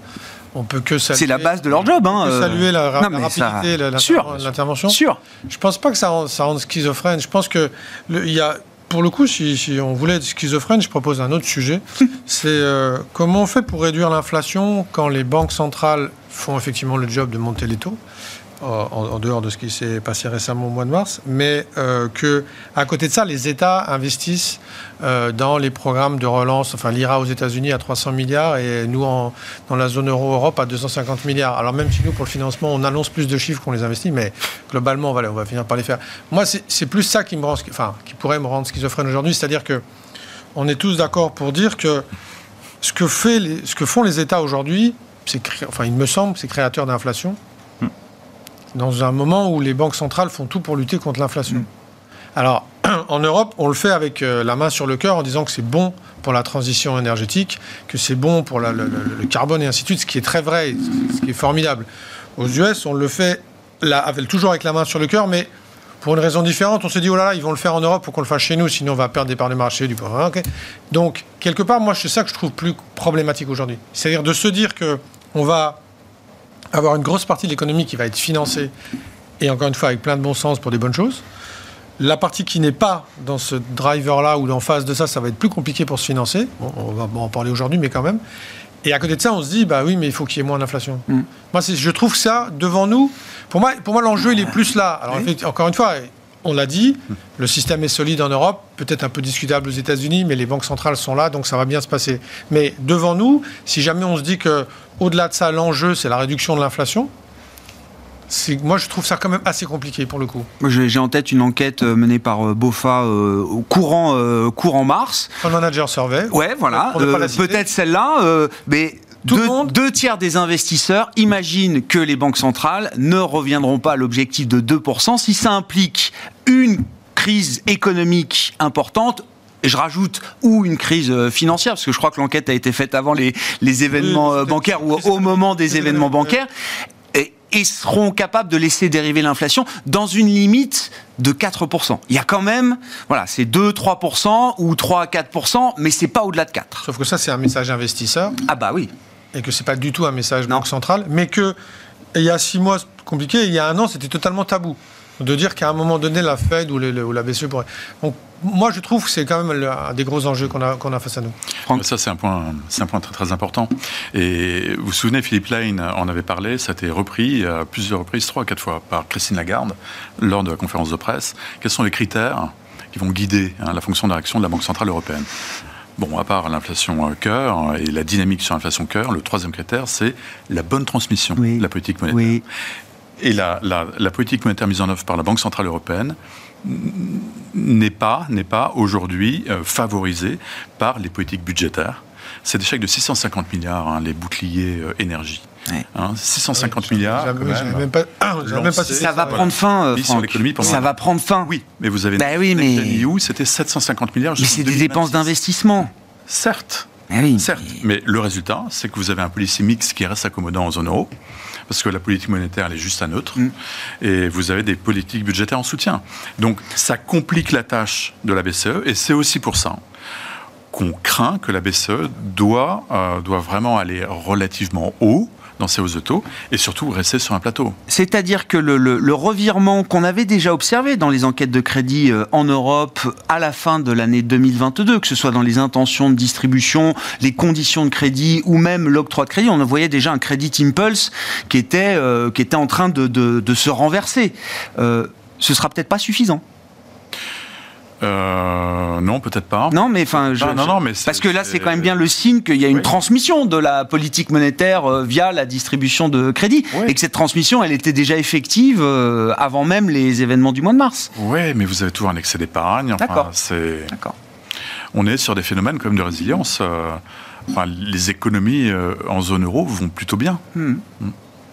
C: On peut que saluer.
A: C'est la base de leur job. Hein,
C: euh. saluer la, rapidité, l'intervention.
A: Sûr.
C: Je pense pas que ça, ça rende schizophrène. Je pense que il y a pour le coup, si, on voulait être schizophrène, je propose un autre sujet. [laughs] C'est euh, comment on fait pour réduire l'inflation quand les banques centrales font effectivement le job de monter les taux? En, dehors de ce qui s'est passé récemment au mois de mars, mais euh, que à côté de ça, les États investissent euh, dans les programmes de relance. Enfin, l'IRA aux États-Unis à 300 milliards et nous, en, dans la zone euro-Europe, à 250 milliards. Alors même si nous, pour le financement, on annonce plus de chiffres qu'on les investit, mais globalement, va, on va finir par les faire. Moi, c'est plus ça qui me rend, enfin, qui pourrait me rendre schizophrène aujourd'hui, c'est-à-dire que on est tous d'accord pour dire que ce que, fait ce que font les États aujourd'hui, enfin, il me semble, c'est créateur d'inflation dans un moment où les banques centrales font tout pour lutter contre l'inflation. Mm. Alors, [clears throat] en Europe, on le fait avec euh, la main sur le cœur en disant que c'est bon pour la transition énergétique, que c'est bon pour le, carbone et ainsi de suite, ce qui est très vrai, ce qui est formidable. Aux US, on le fait toujours avec la main sur le cœur, mais pour une raison différente. On se dit, oh là là, ils vont le faire en Europe pour qu'on le fasse chez nous, sinon on va perdre des parts de marché. Du... Donc, quelque part, moi, c'est ça que je trouve plus problématique aujourd'hui. C'est-à-dire de se dire que on va avoir une grosse partie de l'économie qui va être financée, et encore une fois avec plein de bon sens pour des bonnes choses. La partie qui n'est pas dans ce driver-là ou en face de ça, ça va être plus compliqué pour se financer. on va en parler aujourd'hui, mais quand même. Et à côté de ça, on se dit, bah oui, mais il faut qu'il y ait moins d'inflation. Mm. Moi, je trouve ça devant nous. Pour moi, pour moi l'enjeu, il est plus là. Alors, encore une fois, on l'a dit, le système est solide en Europe, peut-être un peu discutable aux États-Unis, mais les banques centrales sont là, donc ça va bien se passer. Mais devant nous, si jamais on se dit que au-delà de ça, l'enjeu, c'est la réduction de l'inflation, moi, je trouve ça quand même assez compliqué pour le coup.
A: J'ai en tête une enquête euh, menée par euh, BOFA euh, au courant, courant mars.
C: Fund Manager Survey.
A: Ouais, voilà. Peut-être celle-là, mais deux, tiers des investisseurs imaginent que les banques centrales ne reviendront pas à l'objectif de 2% si ça implique une crise économique importante et je rajoute, ou une crise euh, financière, parce que je crois que l'enquête a été faite avant les, les événements
C: Oui,
A: euh, bancaires ou au moment des événements bancaires, et, et seront capables de laisser dériver l'inflation dans une limite de 4%. Il y a quand même, voilà, c'est 2-3% ou 3-4%, mais c'est pas au-delà de 4.
C: Sauf que ça, c'est un message investisseur
A: Ah bah oui.
C: Et que c'est pas du tout un message
A: Non.
C: banque centrale, mais que il y a six mois, c'est compliqué, il y a un an, c'était totalement tabou. De dire qu'à un moment donné, la Fed ou, le- le- ou la BCE pourrait. Donc, moi, je trouve que c'est quand même un des gros enjeux qu'on a, qu'on a face à nous.
A: Franck.
D: Ça, c'est un point, c'est un point très très important. Et vous vous souvenez, Philippe Lane en avait parlé, ça a été repris à plusieurs reprises, trois quatre fois, par Christine Lagarde lors de la conférence de presse. Quels sont les critères qui vont guider hein, la fonction d'action de la Banque Centrale Européenne? Bon, à part l'inflation euh, cœur et la dynamique sur l'inflation cœur, le troisième critère, c'est la bonne transmission
A: Oui.
D: de la politique monétaire.
A: Oui.
D: Et la, la- la politique monétaire mise en œuvre par la Banque Centrale Européenne n'est pas, n'est pas aujourd'hui euh, favorisée par les politiques budgétaires. C'est des chèques de 650 milliards, hein, les boucliers euh, énergie.
A: Ouais.
D: Hein, 650 milliards. Même.
C: même pas, [coughs] même pas
A: Ça va
C: ouais.
A: prendre fin, euh, Franck. Ça va prendre fin.
D: Oui, mais vous avez
A: Bah oui, mais-
D: c'était 750 milliards.
A: Mais c'est des
D: 2026.
A: dépenses d'investissement.
D: Certes,
A: Ah oui.
D: Certes, mais le résultat, c'est que vous avez un policy mix qui reste accommodant en zone euro, parce que la politique monétaire, elle est juste à neutre,
A: Mm.
D: et vous avez des politiques budgétaires en soutien. Donc, ça complique la tâche de la BCE, et c'est aussi pour ça qu'on craint que la BCE doit, euh, doit vraiment aller relativement haut dans ses hausses de taux, et surtout rester sur un plateau.
A: C'est-à-dire que le, revirement qu'on avait déjà observé dans les enquêtes de crédit euh, en Europe à la fin de l'année 2022, que ce soit dans les intentions de distribution, les conditions de crédit ou même l'octroi de crédit, on voyait déjà un crédit impulse qui était, euh, qui était en train de se renverser. Euh, ce sera peut-être pas suffisant.
D: Euh, non, peut-être pas.
A: Non, mais enfin, je-
D: Non, non, non, mais c'est-
A: parce que là, c'est quand même bien le signe qu'il y a une
D: Oui.
A: transmission de la politique monétaire euh, via la distribution de crédit,
D: Oui.
A: et que cette transmission, elle était déjà effective euh, avant même les événements du mois de mars.
D: Oui, mais vous avez toujours un excès d'épargne. Enfin,
A: D'accord.
D: c'est...
A: D'accord.
D: on est sur des phénomènes comme de résilience. enfin, les économies en zone euro vont plutôt bien.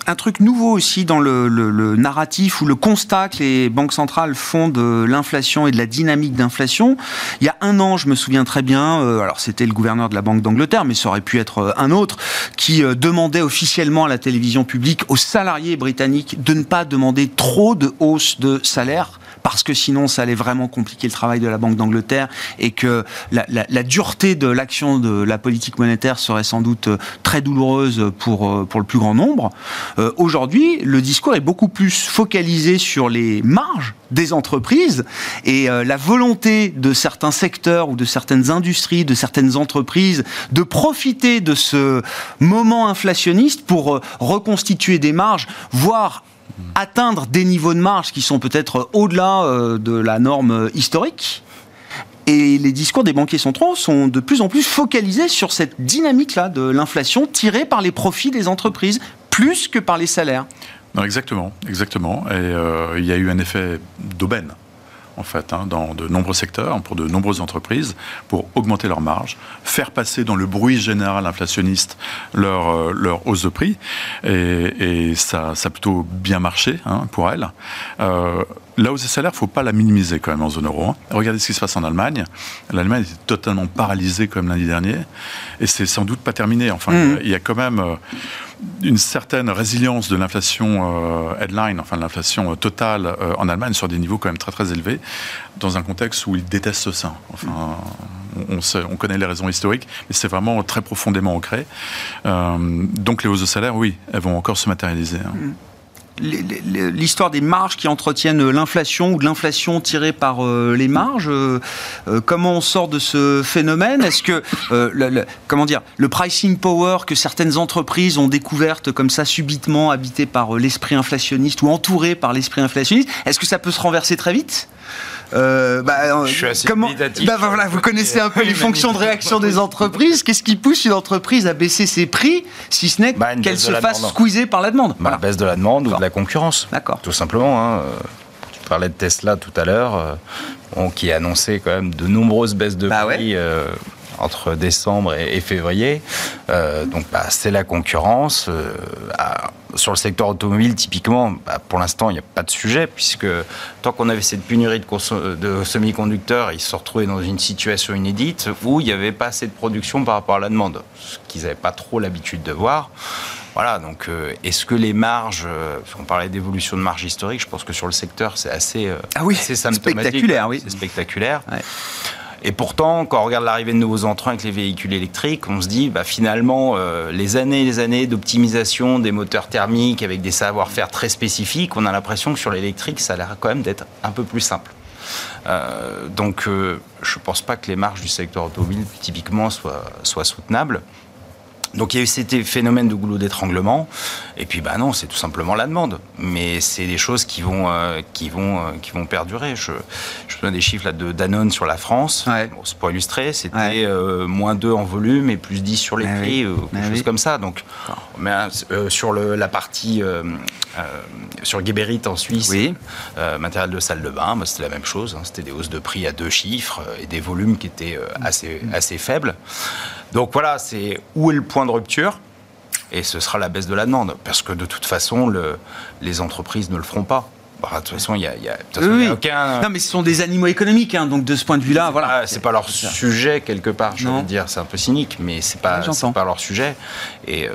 A: Un truc nouveau aussi dans le, narratif ou le constat que les banques centrales font de l'inflation et de la dynamique d'inflation. Il y a un an, je me souviens très bien, euh, alors c'était le gouverneur de la Banque d'Angleterre, mais ça aurait pu être euh, un autre, qui euh, demandait officiellement à la télévision publique aux salariés britanniques de ne pas demander trop de hausse de salaire parce que sinon ça allait vraiment compliquer le travail de la Banque d'Angleterre et que la, la- la dureté de l'action de la politique monétaire serait sans doute euh, très douloureuse pour, euh, pour le plus grand nombre. Euh, Aujourd'hui, le discours est beaucoup plus focalisé sur les marges des entreprises et euh, la volonté de certains secteurs ou de certaines industries, de certaines entreprises de profiter de ce moment inflationniste pour reconstituer des marges, voire atteindre des niveaux de marge qui sont peut-être au-delà euh, de la norme euh, historique. Et les discours des banquiers centraux sont de plus en plus focalisés sur cette dynamique-là de l'inflation tirée par les profits des entreprises, plus que par les salaires.
D: Non, exactement, exactement. Et euh, il y a eu un effet d'aubaine, en fait, hein, dans de nombreux secteurs, pour de nombreuses entreprises, pour augmenter leurs marges, faire passer dans le bruit général inflationniste leur, euh, leur hausse de prix. Et, et ça, ça a plutôt bien marché hein, pour elles. Euh, la hausse des salaires, il ne faut pas la minimiser quand même en zone euro. hein. Regardez ce qui se passe en Allemagne. L'Allemagne est totalement paralysée comme lundi dernier. Et c'est sans doute pas terminé. Enfin, il y a- y, a quand même euh, une certaine résilience de l'inflation euh, headline, enfin de l'inflation euh, totale euh, en Allemagne sur des niveaux quand même très très élevés, dans un contexte où ils détestent ça. Enfin, on, connaît les raisons historiques, mais c'est vraiment très profondément ancré. Donc les hausses de salaire, oui, elles vont encore se matérialiser. hein.
A: Les- L'histoire des marges qui entretiennent l'inflation ou de l'inflation tirée par euh, les marges, euh, euh, comment on sort de ce phénomène? Est-ce que euh, le, comment dire le pricing power que certaines entreprises ont découverte comme ça subitement habité par euh, l'esprit inflationniste ou entouré par l'esprit inflationniste, est-ce que ça peut se renverser très vite? Euh, bah, euh,
E: Je suis assez
A: comment, bah, voilà, vous connaissez un peu les fonctions de réaction des entreprises. Qu'est-ce qui pousse une entreprise à baisser ses prix, si ce n'est
E: Bah,
A: qu'elle se fasse
E: demande.
A: squeezer par la demande Voilà.
E: La baisse de la demande ou de la concurrence.
A: D'accord.
E: Tout simplement. hein. Euh, Tu parlais de Tesla tout à l'heure, euh, bon, qui a annoncé quand même de nombreuses baisses de prix euh, entre décembre et, et février. Euh, donc bah, c'est la concurrence. euh, à- sur le secteur automobile, typiquement, bah, pour l'instant, il n'y a pas de sujet, puisque tant qu'on avait cette pénurie de, de semi-conducteurs, ils se retrouvaient dans une situation inédite où il n'y avait pas assez de production par rapport à la demande, ce qu'ils n'avaient pas trop l'habitude de voir. Voilà, donc euh, est-ce que les marges, euh, parce qu'on parlait d'évolution de marge historique, je pense que sur le secteur, c'est assez, euh,
A: ah oui,
E: spectaculaire. Oui. C'est spectaculaire. Et pourtant, quand on regarde l'arrivée de nouveaux entrants avec les véhicules électriques, on se dit, bah, finalement, les années et les années d'optimisation des moteurs thermiques avec des savoir-faire très spécifiques, on a l'impression que sur l'électrique, ça a l'air quand même d'être un peu plus simple. donc, je ne pense pas que les marges du secteur automobile, typiquement, soient soutenables. Donc il y a eu ces phénomènes de goulot d'étranglement, et puis bah non, c'est tout simplement la demande. Mais c'est des choses qui vont, euh, qui vont, euh, qui vont perdurer. Je, je donne des chiffres là de Danone sur la France. c'est pour illustrer, c'était euh, moins 2 en volume et plus 10 sur les ah prix, ou quelque ah chose comme ça. Donc mais, sur le, la partie sur Geberit en Suisse, oui. matériel de salle de bain, bah, c'était la même chose. Hein. c'était des hausses de prix à deux chiffres et des volumes qui étaient assez, assez faibles. Donc voilà, c'est où est le point de rupture et ce sera la baisse de la demande. Parce que de toute façon, les entreprises ne le feront pas. Bah, de toute façon, il n'y a,
A: a, aucun. Non, mais ce sont des animaux économiques, hein, donc de ce point de vue-là, voilà.
E: c'est pas leur sujet quelque part. Je veux dire, c'est un peu cynique, mais c'est pas, pas leur sujet. Et euh,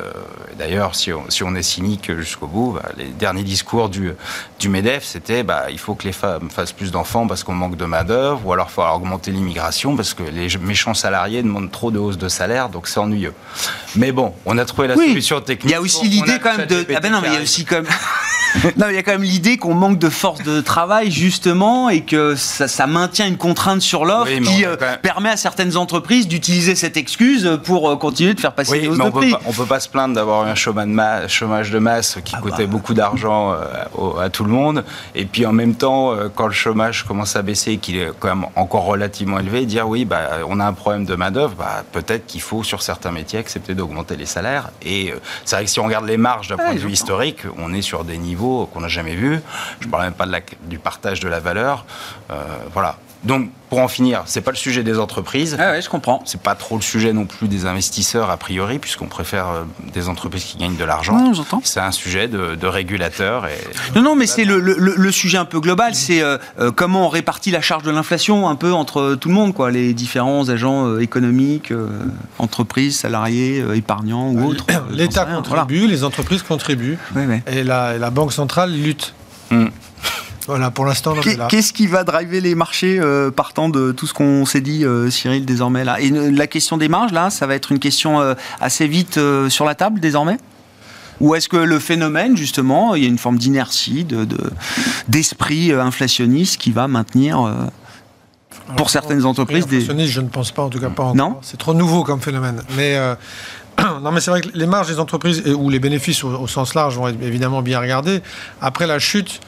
E: d'ailleurs, si on, si on, est cynique jusqu'au bout, bah, les derniers discours du, du Medef, c'était, bah, il faut que les femmes fassent plus d'enfants parce qu'on manque de main d'œuvre, ou alors il faut augmenter l'immigration parce que les méchants salariés demandent trop de hausse de salaire, donc c'est ennuyeux. Mais bon, on a trouvé la solution technique.
A: Il y a aussi l'idée quand même de. Ah ben non, mais il y a aussi comme. Non, il y a quand même l'idée qu'on manque de force de travail justement et que ça, maintient une contrainte sur l'offre qui euh, permet à certaines entreprises d'utiliser cette excuse pour euh, continuer de faire passer les hausses de
E: on
A: prix.
E: Peut on peut pas se plaindre d'avoir un chômage de masse qui ah coûtait bah. beaucoup d'argent euh, à tout le monde et puis en même temps quand le chômage commence à baisser et qu'il est quand même encore relativement élevé, dire oui bah on a un problème de main d'œuvre, bah, peut-être qu'il faut sur certains métiers accepter d'augmenter les salaires et c'est vrai que si on regarde les marges d'un point de vue historique, on est sur des niveaux qu'on n'a jamais vus. Je ne parle même pas du partage de la valeur. Euh, voilà. Donc, pour en finir, c'est pas le sujet des entreprises.
A: Ah ouais, je comprends.
E: C'est pas trop le sujet non plus des investisseurs a priori, puisqu'on préfère euh, des entreprises qui gagnent de l'argent.
A: j'entends.
E: C'est un sujet de, de régulateurs. Et...
A: Non, non, mais c'est le, le, sujet un peu global. C'est euh, comment on répartit la charge de l'inflation un peu entre tout le monde, quoi, les différents agents économiques, entreprises, salariés, épargnants ou autres. [coughs]
C: L'État contribue, les entreprises contribuent, et la, la Banque centrale lutte. Hmm. Voilà, pour l'instant,
A: Qu'est-ce qui va driver les marchés euh, partant de tout ce qu'on s'est dit, euh, Cyril, désormais là? Et la question des marges, là, ça va être une question euh, assez vite sur la table désormais? Ou est-ce que le phénomène, justement, il y a une forme d'inertie, d'esprit inflationniste qui va maintenir, pour certaines entreprises,
C: des... je ne pense pas, en tout cas pas encore. Non? C'est trop nouveau comme phénomène. Mais [clears throat] non, mais c'est vrai que les marges des entreprises ou les bénéfices au, au, sens large vont être évidemment bien regardés. Après la chute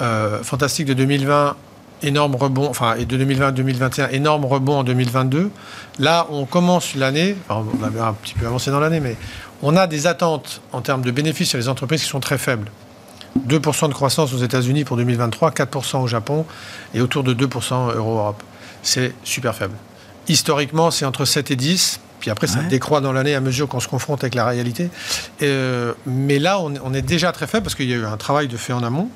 C: euh, fantastique de 2020, énorme rebond, enfin, et de 2020 à 2021, énorme rebond en 2022. Là, on commence l'année, on avait un petit peu avancé dans l'année, mais on a des attentes en termes de bénéfices sur les entreprises qui sont très faibles. 2% de croissance aux États-Unis pour 2023, 4% au Japon et autour de 2% Euro-Europe. C'est super faible. Historiquement, c'est entre 7 et 10. Puis après, ça décroît dans l'année à mesure qu'on se confronte avec la réalité. Euh, mais là, on, on, est déjà très faible parce qu'il y a eu un travail de fait en amont.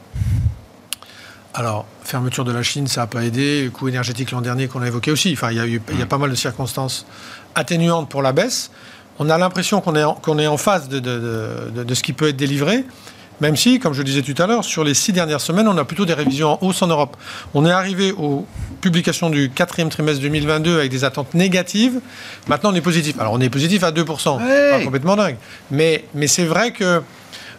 C: Alors, fermeture de la Chine, ça n'a pas aidé. Le coût énergétique l'an dernier qu'on a évoqué aussi. Enfin, il y, a eu, il y a pas mal de circonstances atténuantes pour la baisse. On a l'impression qu'on est, qu'on est en face de, de, ce qui peut être délivré. Même si, comme je le disais tout à l'heure, sur les six dernières semaines, on a plutôt des révisions en hausse en Europe. On est arrivé aux publications du quatrième trimestre 2022 avec des attentes négatives. Maintenant, on est positif. Alors, on est positif à 2%. Pas complètement dingue. Mais, mais c'est vrai que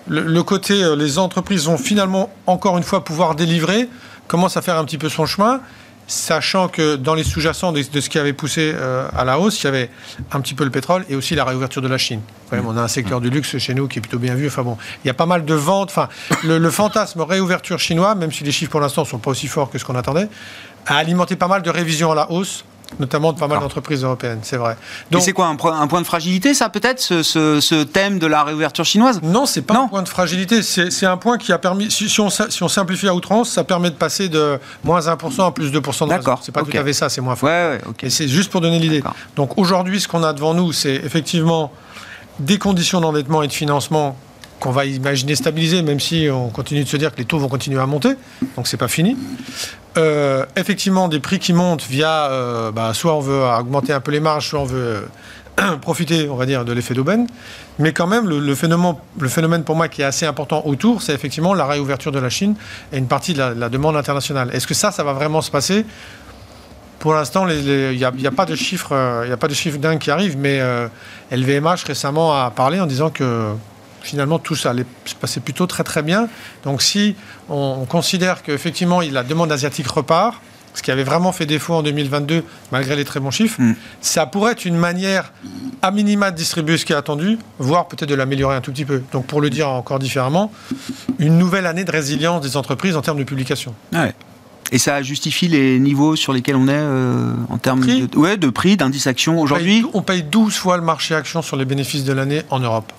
C: le, côté euh, les entreprises vont finalement encore une fois pouvoir délivrer commence à faire un petit peu son chemin, sachant que dans les sous-jacents de, ce qui avait poussé euh, à la hausse, il y avait un petit peu le pétrole et aussi la réouverture de la Chine. Quand même, on a un secteur du luxe chez nous qui est plutôt bien vu. Enfin bon, il y a pas mal de ventes. Enfin, le, le fantasme réouverture chinois, même si les chiffres pour l'instant sont pas aussi forts que ce qu'on attendait, a alimenté pas mal de révisions à la hausse notamment de pas mal d'entreprises européennes, c'est vrai.
A: Donc, c'est quoi un, point de fragilité, ça peut-être, ce, thème de la réouverture chinoise?
C: Non, c'est pas un point de fragilité. C'est un point qui a permis, si, on, si, on, simplifie à outrance, ça permet de passer de moins 1% à plus 2% de
A: D'accord.
C: C'est pas tout à fait ça, c'est moins fort.
A: Ouais,
C: Et c'est juste pour donner l'idée. Donc aujourd'hui, ce qu'on a devant nous, c'est effectivement des conditions d'endettement et de financement qu'on va imaginer stabiliser, même si on continue de se dire que les taux vont continuer à monter, donc c'est pas fini. Euh, effectivement, des prix qui montent via, euh, bah, soit on veut augmenter un peu les marges, soit on veut [clears throat] profiter, on va dire, de l'effet d'aubaine. Mais quand même, le, phénomène, pour moi qui est assez important autour, c'est effectivement la réouverture de la Chine et une partie de la, demande internationale. Est-ce que ça, ça va vraiment se passer? Pour l'instant, il n'y a, pas de chiffres, il a pas de chiffres dingues qui arrivent, mais LVMH euh, récemment a parlé en disant que finalement tout ça allait se passer plutôt très très bien. Donc si on considère qu'effectivement la demande asiatique repart, ce qui avait vraiment fait défaut en 2022, malgré les très bons chiffres, mm. ça pourrait être une manière à minima de distribuer ce qui est attendu, voire peut-être de l'améliorer un tout petit peu. Donc pour le dire encore différemment, une nouvelle année de résilience des entreprises en termes de publication.
A: Et ça justifie les niveaux sur lesquels on est euh, en termes De, ouais, de prix, d'indice action aujourd'hui?
C: On paye 12 fois le marché action sur les bénéfices de l'année en Europe.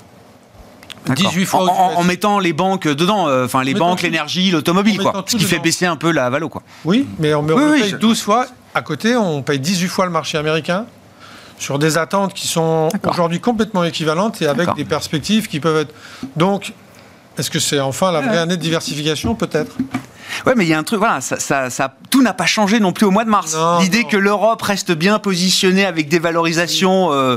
A: 18 fois en, mettant les banques dedans, euh, enfin les banques, l'énergie, l'automobile, quoi. Ce qui fait baisser un peu la valo, quoi.
C: Oui, mais on, paye 12 fois. À côté, on paye 18 fois le marché américain sur des attentes qui sont aujourd'hui complètement équivalentes et avec des perspectives qui peuvent être. Donc, est-ce que c'est enfin la vraie année de diversification Peut-être?
A: Ouais, mais il y a un truc, voilà, ça, ça, tout n'a pas changé non plus au mois de mars. L'idée que l'Europe reste bien positionnée avec des valorisations. Euh,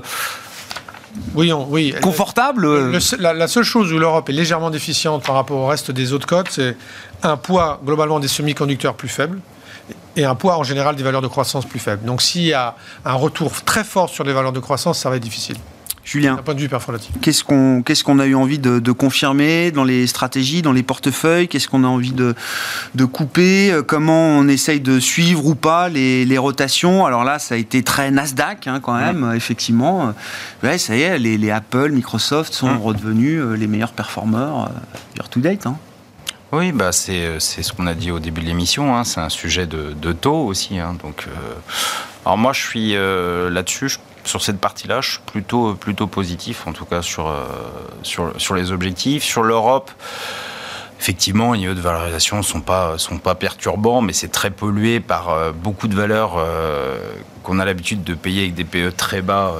C: oui, oui.
A: Confortable
C: la, seule chose où l'Europe est légèrement déficiente par rapport au reste des autres codes, c'est un poids globalement des semi-conducteurs plus faible et un poids en général des valeurs de croissance plus faibles. Donc s'il y a un retour très fort sur les valeurs de croissance, ça va être difficile.
A: Julien,
C: point de vue
A: qu'est-ce qu'on qu'est-ce qu'on a eu envie de, confirmer dans les stratégies, dans les portefeuilles? Qu'est-ce qu'on a envie de, de couper? Euh, Comment on essaye de suivre ou pas les, rotations? Alors là, ça a été très Nasdaq hein, quand même, effectivement. Ouais, ça y est, les, Apple, Microsoft sont redevenus euh, les meilleurs performeurs euh, year to date. Hein.
E: Oui, bah c'est ce qu'on a dit au début de l'émission. Hein. C'est un sujet de, de taux aussi. Hein. Donc, alors moi, je suis là-dessus sur cette partie-là, je suis plutôt, plutôt positif, en tout cas sur, euh, sur, sur les objectifs. Sur l'Europe, effectivement, les niveaux de valorisation ne sont pas, sont pas perturbants, mais c'est très pollué par euh, beaucoup de valeurs euh, qu'on a l'habitude de payer avec des PE très bas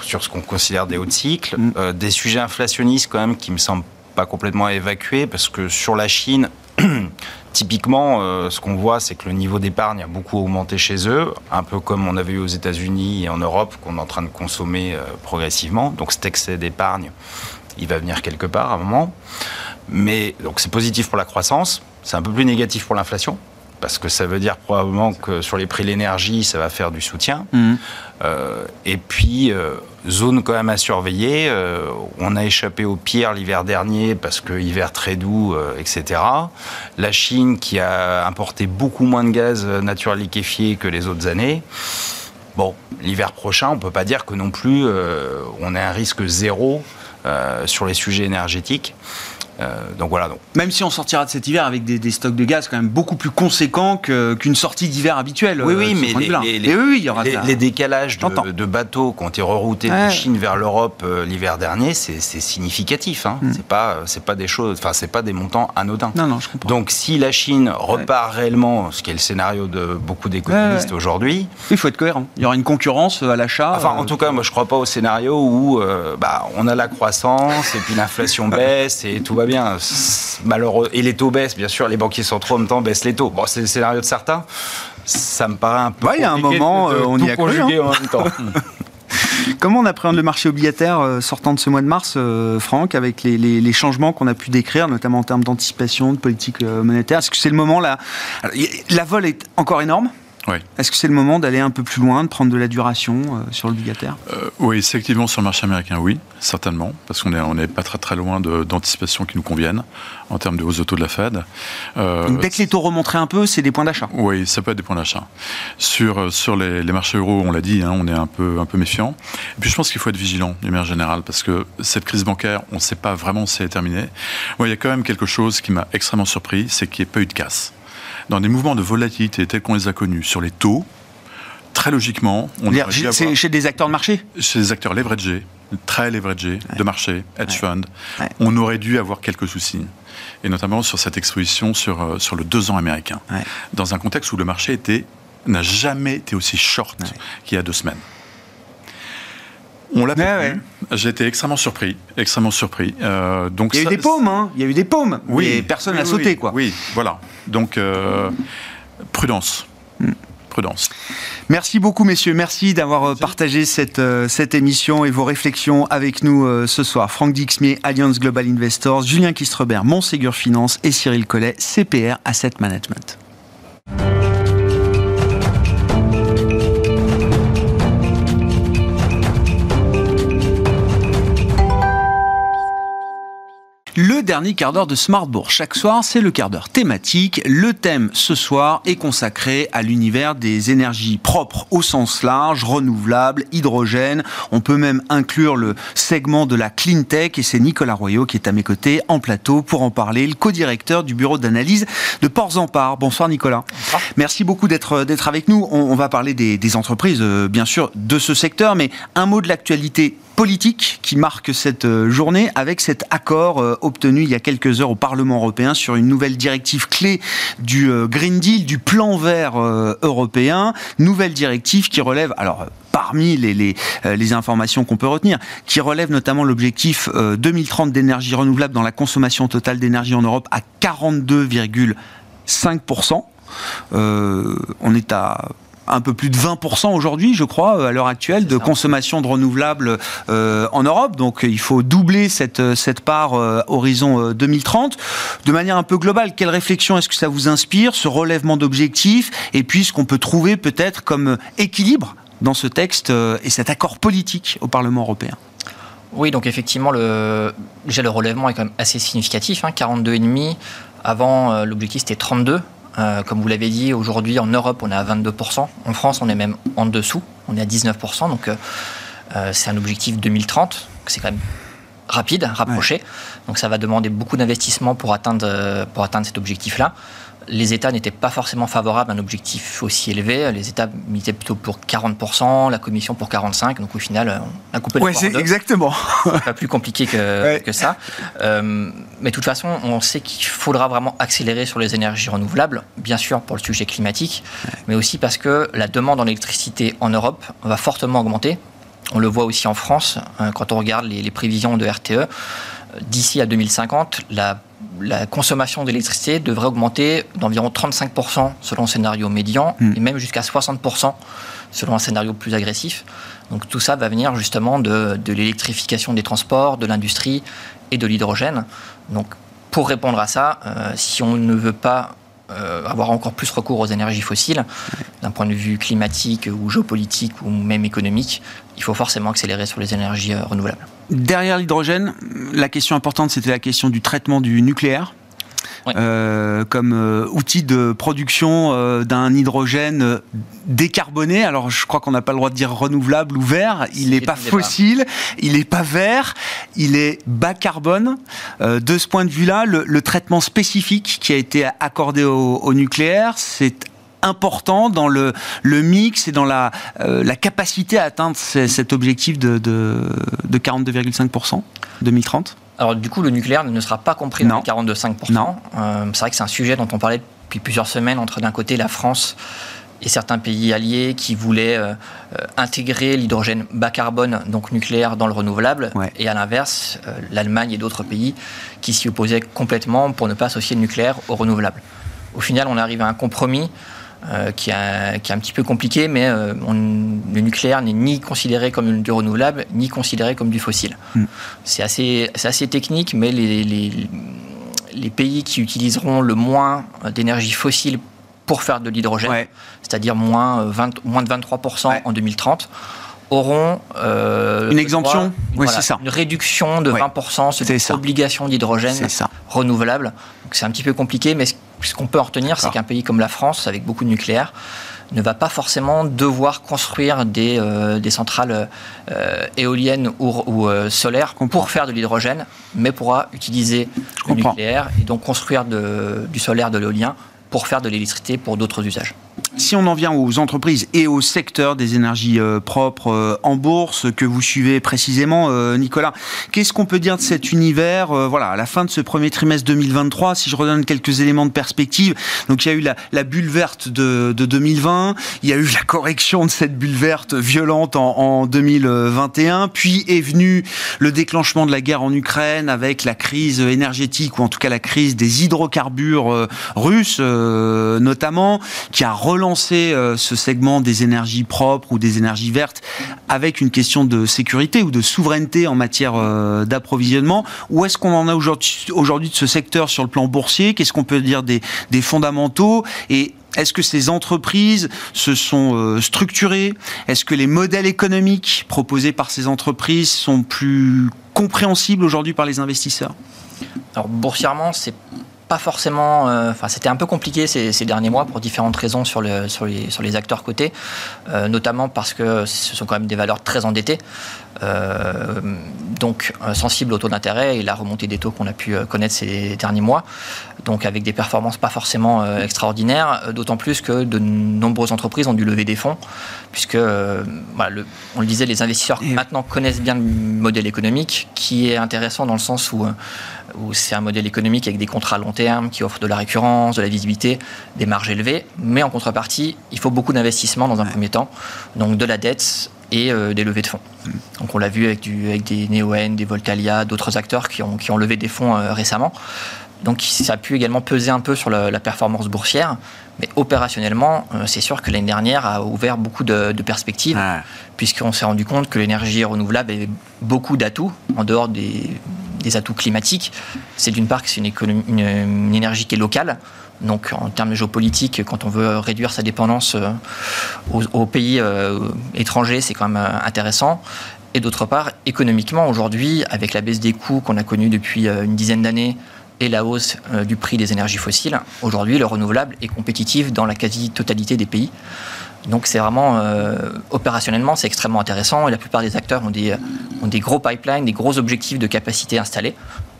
E: sur ce qu'on considère des hauts de cycle. Mm. des sujets inflationnistes, quand même, qui me semblent pas complètement évacués, parce que sur la Chine, [clears throat] Typiquement, euh, ce qu'on voit, c'est que le niveau d'épargne a beaucoup augmenté chez eux, un peu comme on avait eu aux États-Unis et en Europe, qu'on est en train de consommer euh, progressivement. Donc cet excès d'épargne, il va venir quelque part à un moment. Mais donc c'est positif pour la croissance, c'est un peu plus négatif pour l'inflation, parce que ça veut dire probablement que sur les prix de l'énergie, ça va faire du soutien. Mmh. Euh, et puis, zone quand même à surveiller. Euh, on a échappé au pire l'hiver dernier parce que hiver très doux, euh, etc. La Chine qui a importé beaucoup moins de gaz naturel liquéfié que les autres années. Bon, l'hiver prochain, on peut pas dire que non plus euh, on a un risque zéro sur les sujets énergétiques. Euh, donc voilà. Donc.
A: Même si on sortira de cet hiver avec des, stocks de gaz quand même beaucoup plus conséquents qu'une sortie d'hiver habituelle.
E: Oui, oui, mais les, décalages de, bateaux qui ont été reroutés de Chine vers l'Europe euh, l'hiver dernier, c'est significatif. Hein. Hmm. C'est pas, c'est pas des choses, enfin c'est pas des montants anodins.
A: Non, non, je comprends.
E: Donc si la Chine repart réellement, ce qui est le scénario de beaucoup d'économistes aujourd'hui,
A: il faut être cohérent. Il y aura une concurrence à l'achat.
E: Enfin, en tout cas, moi je crois pas au scénario où euh, bah, on a la croissance et puis l'inflation [laughs] baisse et tout va bien. Malheureux. Et les taux baissent, bien sûr, les banquiers centraux en même temps baissent les taux. Bon, c'est le scénario de certains. Ça me paraît un peu.
A: il y a un moment, euh, on y a cru. Hein. en même temps. [laughs] Comment on appréhende le marché obligataire euh, sortant de ce mois de mars, euh, Franck, avec les, changements qu'on a pu décrire, notamment en termes d'anticipation, de politique monétaire? Est-ce que c'est le moment là? La vol est encore énorme est-ce que c'est le moment d'aller un peu plus loin, de prendre de la duration euh, sur l'obligataire
D: euh, Oui, effectivement, sur le marché américain, oui, certainement, parce qu'on n'est on pas très très loin d'anticipation qui nous conviennent en termes de hausse de taux de la Fed.
A: Euh, Donc dès que les taux remonteraient un peu, c'est des points d'achat
D: Oui, ça peut être des points d'achat. Sur, sur les, marchés euros, on l'a dit, hein, on est un peu, un peu méfiant. Et puis je pense qu'il faut être vigilant, d'une manière générale, parce que cette crise bancaire, on ne sait pas vraiment si elle est terminée. il y a quand même quelque chose qui m'a extrêmement surpris, c'est qu'il n'y ait pas eu de casse dans des mouvements de volatilité tels qu'on les a connus sur les taux, très logiquement,
A: on C'est chez des acteurs de marché?
D: Chez des acteurs leveragés, très leveragés, de marché, hedge fund, on aurait dû avoir quelques soucis. Et notamment sur cette exposition sur, euh, sur le deux ans américain. Dans un contexte où le marché était n'a jamais été aussi short qu'il y a deux semaines. On l'a pas vu. J'ai été extrêmement surpris, extrêmement surpris.
A: Euh, donc il y a eu des paumes, hein. Il y a eu des paumes. Oui. Et personne n'a sauté, quoi.
D: Oui, voilà. Donc euh, prudence. Hmm. Prudence.
A: Merci beaucoup, messieurs. Merci d'avoir euh, partagé cette, cette émission et vos réflexions avec nous ce soir. Franck Dixmier, Alliance Global Investors, Julien Kistrebert, Montségur Finance et Cyril Collet, CPR Asset Management. Le dernier quart d'heure de Smartbourg chaque soir, c'est le quart d'heure thématique. Le thème ce soir est consacré à l'univers des énergies propres au sens large, renouvelables, hydrogène. On peut même inclure le segment de la clean tech et c'est Nicolas Royot qui est à mes côtés en plateau pour en parler, le co-directeur du bureau d'analyse de Ports-en-Par. Bonsoir Nicolas. Merci beaucoup d'être d'être avec nous. On, va parler des, des entreprises, euh, bien sûr, de ce secteur, mais un mot de l'actualité politique qui marque cette euh, journée avec cet accord euh, obtenu il y a quelques heures au Parlement européen sur une nouvelle directive clé du euh, Green Deal, du plan vert européen. Nouvelle directive qui relève, alors parmi les, informations qu'on peut retenir, qui relève notamment l'objectif 2030 d'énergie renouvelable dans la consommation totale d'énergie en Europe à 42,5%. Euh, on est à un peu plus de 20% aujourd'hui, je crois, euh, à l'heure actuelle, de consommation de renouvelables euh, en Europe. Donc il faut doubler cette, euh, cette part horizon 2030. De manière un peu globale, quelle réflexion est-ce que ça vous inspire, ce relèvement d'objectifs, et puis ce qu'on peut trouver peut-être comme équilibre dans ce texte et cet accord politique au Parlement européen?
F: Oui, donc effectivement, le, déjà le relèvement est quand même assez significatif, hein, 42,5. Avant, l'objectif c'était 32. Euh, comme vous l'avez dit, aujourd'hui en Europe, on est à 22%. En France, on est même en dessous. On est à 19%. Donc, euh, euh, c'est un objectif 2030. C'est quand même rapide, rapproché. Donc, ça va demander beaucoup d'investissement pour atteindre, pour atteindre cet objectif-là les États n'étaient pas forcément favorables à un objectif aussi élevé. Les États militaient plutôt pour 40%, la Commission pour 45%. Donc au final, on a coupé le
A: ouais, c'est exactement.
F: C'est pas plus compliqué que, [laughs] que ça. Euh, mais de toute façon, on sait qu'il faudra vraiment accélérer sur les énergies renouvelables, bien sûr pour le sujet climatique, mais aussi parce que la demande en électricité en Europe va fortement augmenter. On le voit aussi en France, hein, quand on regarde les, les prévisions de RTE. D'ici à 2050, la la consommation d'électricité devrait augmenter d'environ 35% selon le scénario médian hmm. et même jusqu'à 60% selon un scénario plus agressif. Donc tout ça va venir justement de, l'électrification des transports, de l'industrie et de l'hydrogène. Donc pour répondre à ça, euh, si on ne veut pas euh, avoir encore plus recours aux énergies fossiles, d'un point de vue climatique ou géopolitique ou même économique, il faut forcément accélérer sur les énergies euh, renouvelables.
A: Derrière l'hydrogène, la question importante, c'était la question du traitement du nucléaire. Euh, comme euh, outil de production euh, d'un hydrogène décarboné. Alors je crois qu'on n'a pas le droit de dire renouvelable ou vert. Il n'est pas fossile, il n'est pas vert, il est bas carbone. de ce point de vue-là, le, traitement spécifique qui a été accordé au, nucléaire, c'est important dans le, le mix et dans la, la capacité à atteindre cet objectif de, de, de 42,5% 2030
F: alors du coup, le nucléaire ne sera pas compris dans les 42,5%. Euh, c'est vrai que c'est un sujet dont on parlait depuis plusieurs semaines entre d'un côté la France et certains pays alliés qui voulaient euh, euh, intégrer l'hydrogène bas carbone, donc nucléaire, dans le renouvelable, et à l'inverse, l'Allemagne et d'autres pays qui s'y opposaient complètement pour ne pas associer le nucléaire au renouvelable. Au final, on arrive à un compromis euh, qui, est un, qui, est un, petit peu compliqué, mais euh, le nucléaire n'est ni considéré comme du renouvelable, ni considéré comme du fossile. Hmm. C'est assez, assez, technique, mais les, les, les, pays qui utiliseront le moins d'énergie fossile pour faire de l'hydrogène, c'est-à-dire moins, 20, moins de 23% en 2030, auront
A: euh, une exemption,
F: oui, c'est ça. une réduction de 20%, c'est une obligation d'hydrogène renouvelable. C'est un petit peu compliqué, mais ce qu'on peut en retenir, c'est qu'un pays comme la France, avec beaucoup de nucléaire, ne va pas forcément devoir construire des, euh, des centrales euh, éoliennes ou, euh, solaires pour faire de l'hydrogène, mais pourra utiliser le nucléaire et donc construire de, du solaire, de l'éolien pour faire de l'électricité pour d'autres usages.
A: Si on en vient aux entreprises et au secteur des énergies euh, propres euh, en bourse que vous suivez précisément, euh, Nicolas, qu'est-ce qu'on peut dire de cet univers Voilà, à la fin de ce premier trimestre 2023, si je redonne quelques éléments de perspective, donc il y a eu la, bulle verte de, 2020, il y a eu la correction de cette bulle verte violente en, en 2021, puis est venu le déclenchement de la guerre en Ukraine avec la crise énergétique ou en tout cas la crise des hydrocarbures russes notamment, qui a relancé lancer euh, ce segment des énergies propres ou des énergies vertes avec une question de sécurité ou de souveraineté en matière euh, d'approvisionnement. Ou est-ce qu'on en a aujourd'hui de ce secteur sur le plan boursier? Qu'est-ce qu'on peut dire des, fondamentaux? Et est-ce que ces entreprises se sont euh, structurées? Est-ce que les modèles économiques proposés par ces entreprises sont plus compréhensibles aujourd'hui par les investisseurs?
F: Alors boursièrement, c'est pas forcément. Euh, enfin, c'était un peu compliqué ces, derniers mois pour différentes raisons sur, le, sur, les, sur les acteurs cotés, euh, notamment parce que ce sont quand même des valeurs très endettées. Euh, donc sensibles au taux d'intérêt et la remontée des taux qu'on a pu connaître ces derniers mois, donc avec des performances pas forcément extraordinaires, d'autant plus que de nombreuses entreprises ont dû lever des fonds, puisque, voilà, on le disait, les investisseurs maintenant connaissent bien le modèle économique, qui est intéressant dans le sens où où c'est un modèle économique avec des contrats à long terme qui offrent de la récurrence, de la visibilité, des marges élevées, mais en contrepartie, il faut beaucoup d'investissement dans un premier temps, donc de la dette et euh, des levées de fonds. Mm. Donc on l'a vu avec, du, avec des Neoen, des Voltalia, d'autres acteurs qui ont, qui ont levé des fonds euh, récemment. Donc ça a pu également peser un peu sur la, performance boursière. Mais opérationnellement, euh, c'est sûr que l'année dernière a ouvert beaucoup de, perspectives, puisqu'on s'est rendu compte que l'énergie renouvelable avait beaucoup d'atouts, en dehors des, des atouts climatiques. C'est d'une part que c'est une, énergie qui est locale. Donc en termes géopolitiques, quand on veut réduire sa dépendance euh, aux, pays euh, étrangers, c'est quand même euh, intéressant. Et d'autre part, économiquement, aujourd'hui, avec la baisse des coûts qu'on a connue depuis une dizaine d'années et la hausse du prix des énergies fossiles, aujourd'hui, le renouvelable est compétitif dans la quasi-totalité des pays. Donc c'est vraiment euh, opérationnellement c'est extrêmement intéressant et la plupart des acteurs ont des, ont des gros pipelines, des gros objectifs de capacité installés.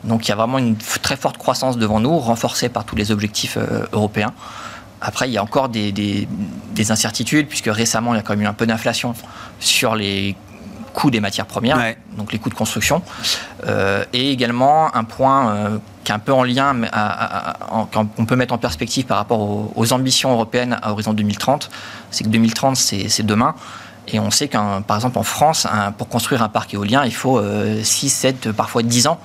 F: Donc il y a vraiment une très forte croissance devant nous, renforcée par tous les objectifs euh, européens. Après, il y a encore des, des, incertitudes, puisque récemment, il y a quand même eu un peu d'inflation sur les coûts des matières premières, donc les coûts de construction, euh, et également un point qui est un peu en lien, qu'on peut mettre en perspective par rapport aux, ambitions européennes à horizon 2030, c'est que 2030, c'est demain. Et on sait qu'un, par exemple en France, pour construire un parc éolien, il faut 6, euh, 7, parfois 10 ans.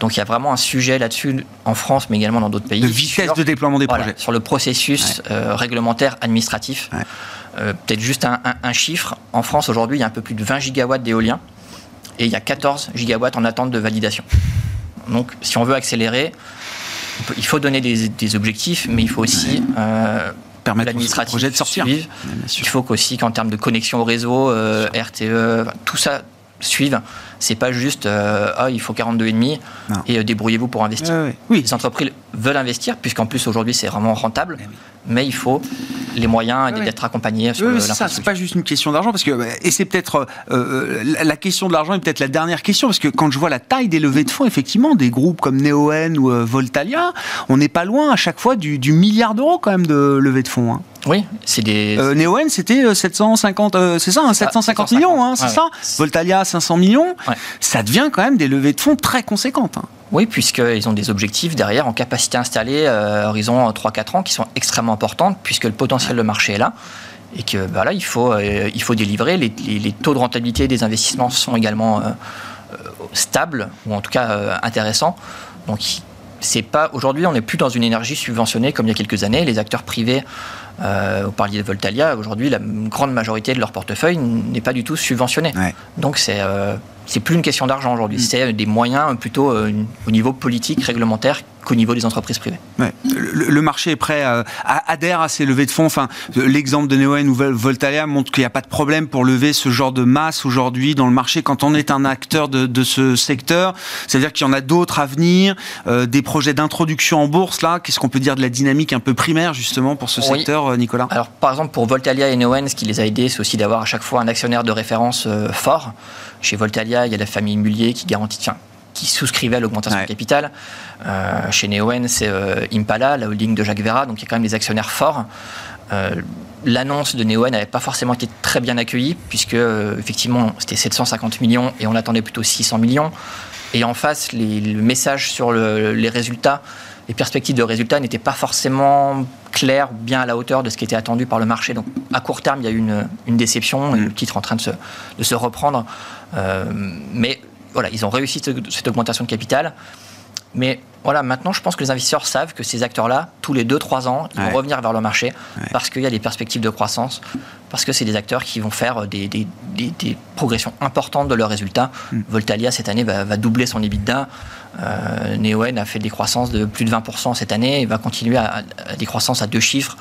F: Donc il y a vraiment un sujet là-dessus en France, mais également dans d'autres pays.
A: De vitesse de déploiement des projets.
F: Sur le processus euh, réglementaire administratif. Euh, peut-être juste un, un, chiffre. En France, aujourd'hui, il y a un peu plus de 20 gigawatts d'éolien et il y a 14 gigawatts en attente de validation. Donc, si on veut accélérer, il faut donner des, objectifs, mais il faut aussi euh,
A: permettre l'administratif projet de sortir.
F: il faut qu'aussi qu'en termes de connexion au réseau, euh, RTE, tout ça suive. C'est pas juste euh, ah, il faut 42,5 et débrouillez-vous pour investir. Oui. Les entreprises veulent investir, puisqu'en plus aujourd'hui c'est vraiment rentable, eh mais il faut les moyens d'être accompagnés
A: sur oui, ça, c'est pas juste une question d'argent, parce que et c'est peut-être euh, la question de l'argent est peut-être la dernière question, parce que quand je vois la taille des levées de fonds, effectivement, des groupes comme Neoen ou Voltalia, on n'est pas loin à chaque fois du, milliard d'euros quand même de levées de fonds. Hein.
F: Oui, c'est des.
A: Euh, Neoen, c'était 750, euh, euh, c'est ça, 750 hein, millions, hein, c'est ça. Voltalia, 500 millions. Ça devient quand même des levées de fonds très conséquentes. Hein.
F: Oui, puisqu'ils ont des objectifs derrière en capacité installée à horizon 3-4 ans qui sont extrêmement importantes, puisque le potentiel de marché est là. Et que là, il faut, il faut délivrer. Les, les, taux de rentabilité des investissements sont également stables, ou en tout cas intéressants. Donc, c'est pas aujourd'hui, on n'est plus dans une énergie subventionnée comme il y a quelques années. Les acteurs privés euh, vous parliez de Voltalia, aujourd'hui, la grande majorité de leur portefeuille n'est pas du tout subventionné. Donc, c'est euh, c'est plus une question d'argent aujourd'hui, mm. c'est des moyens plutôt euh, au niveau politique, réglementaire qu'au niveau des entreprises privées.
A: Le, marché est prêt, à, adhère à ces levées de fonds. Enfin, l'exemple de Neoen ou Voltalia montre qu'il n'y a pas de problème pour lever ce genre de masse aujourd'hui dans le marché quand on est un acteur de, ce secteur. C'est-à-dire qu'il y en a d'autres à venir, euh, des projets d'introduction en bourse là. Qu'est-ce qu'on peut dire de la dynamique un peu primaire justement pour ce secteur, euh, Nicolas?
F: Alors, par exemple, pour Voltalia et Neoen, ce qui les a aidés, c'est aussi d'avoir à chaque fois un actionnaire de référence fort. Chez Voltalia, il y a la famille Mullier qui garantit, qui souscrivait à l'augmentation de capital. Euh, chez Neoen, c'est euh, Impala, la holding de Jacques Vera, donc il y a quand même des actionnaires forts. L'annonce de Neoen n'avait pas forcément été très bien accueillie, puisque effectivement c'était 750 millions et on attendait plutôt 600 millions. Et en face, le message sur les résultats, les perspectives de résultats n'étaient pas forcément claires, bien à la hauteur de ce qui était attendu par le marché. Donc à court terme, il y a eu une, déception, et le titre en train de se, de se reprendre. mais voilà, ils ont réussi cette augmentation de capital. Mais voilà, maintenant, je pense que les investisseurs savent que ces acteurs-là, tous les 2-3 ans, ils vont revenir vers le marché parce qu'il y a des perspectives de croissance, parce que c'est des acteurs qui vont faire des, des, progressions importantes de leurs résultats. Mm. Voltalia, cette année, va, doubler son EBITDA. Euh, Neoen a fait des croissances de plus de 20% cette année et va continuer à, des croissances à deux chiffres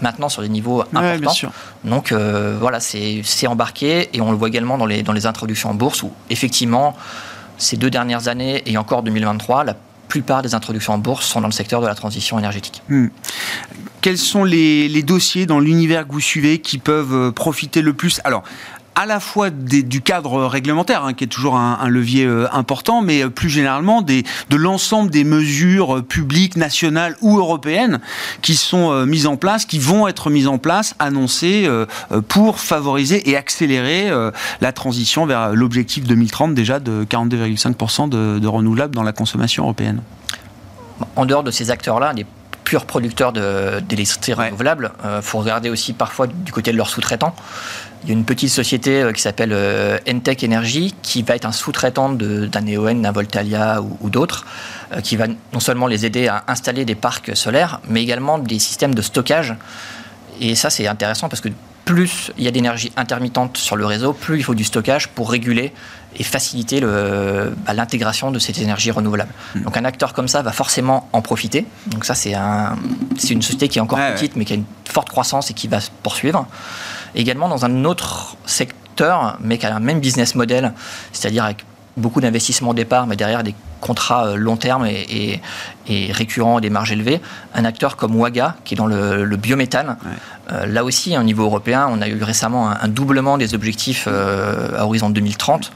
F: maintenant sur des niveaux importants. Donc euh, voilà, c'est embarqué et on le voit également dans les, dans les introductions en bourse où effectivement ces deux dernières années et encore 2023, la plupart des introductions en bourse sont dans le secteur de la transition énergétique. Hmm.
A: Quels sont les, les, dossiers dans l'univers que vous suivez qui peuvent euh, profiter le plus? Alors, à la fois du cadre réglementaire, hein, qui est toujours un, levier euh, important, mais euh, plus généralement des, de l'ensemble des mesures euh, publiques, nationales ou européennes qui sont mises en place, qui vont être mises en place, annoncées pour favoriser et accélérer la transition vers l'objectif 2030 déjà de 42,5% de, de renouvelables dans la consommation européenne.
F: En dehors de ces acteurs-là, des purs producteurs d'électricité renouvelable, il faut regarder aussi parfois du côté de leurs sous-traitants. Il y a une petite société euh, qui s'appelle euh, Entech Energy qui va être un sous-traitant d'un EON, d'un Voltalia ou, d'autres, euh, qui va non seulement les aider à installer des parcs solaires, mais également des systèmes de stockage. Et ça, c'est intéressant parce que plus il y a d'énergie intermittente sur le réseau, plus il faut du stockage pour réguler et faciliter bah, l'intégration de cette énergie renouvelable. Hmm. Donc un acteur comme ça va forcément en profiter. Donc ça, c'est un, une société qui est encore petite, mais qui a une forte croissance et qui va se poursuivre. Également dans un autre secteur, mais qui a un même business model, c'est-à-dire avec beaucoup d'investissements au départ, mais derrière des contrats euh, long terme et, récurrents, des marges élevées. Un acteur comme Waga, qui est dans le, biométhane, euh, là aussi, au niveau européen, on a eu récemment un, doublement des objectifs euh, à horizon 2030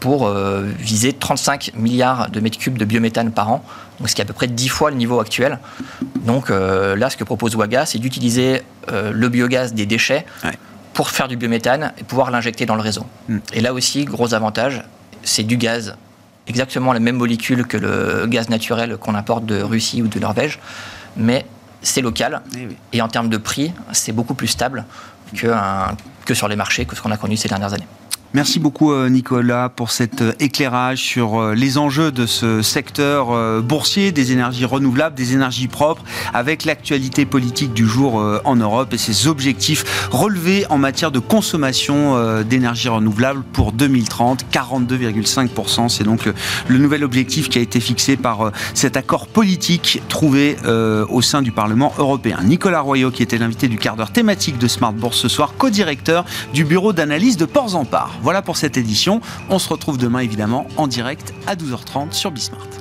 F: pour viser 35 milliards de mètres cubes de biométhane par an, donc ce qui est à peu près 10 fois le niveau actuel. Donc là, ce que propose Waga, c'est d'utiliser le biogaz des déchets pour faire du biométhane et pouvoir l'injecter dans le réseau. Hmm. Et là aussi, gros avantage, c'est du gaz, exactement la même molécule que le gaz naturel qu'on importe de Russie ou de Norvège, mais c'est local. Eh et en termes de prix, c'est beaucoup plus stable que, que sur les marchés que ce qu'on a connu ces dernières années.
A: Merci beaucoup euh, Nicolas pour cet euh, éclairage sur euh, les enjeux de ce secteur boursier des énergies renouvelables, des énergies propres, avec l'actualité politique du jour en Europe et ses objectifs relevés en matière de consommation d'énergie renouvelable pour 2030, 42,5%. C'est donc le nouvel objectif qui a été fixé par cet accord politique trouvé au sein du Parlement européen. Nicolas Royot, qui était l'invité du quart d'heure thématique de Smart Bourse ce soir, co-directeur du bureau d'analyse de Ports en Part. Voilà pour cette édition. On se retrouve demain évidemment en direct à 12h30 sur Bismart.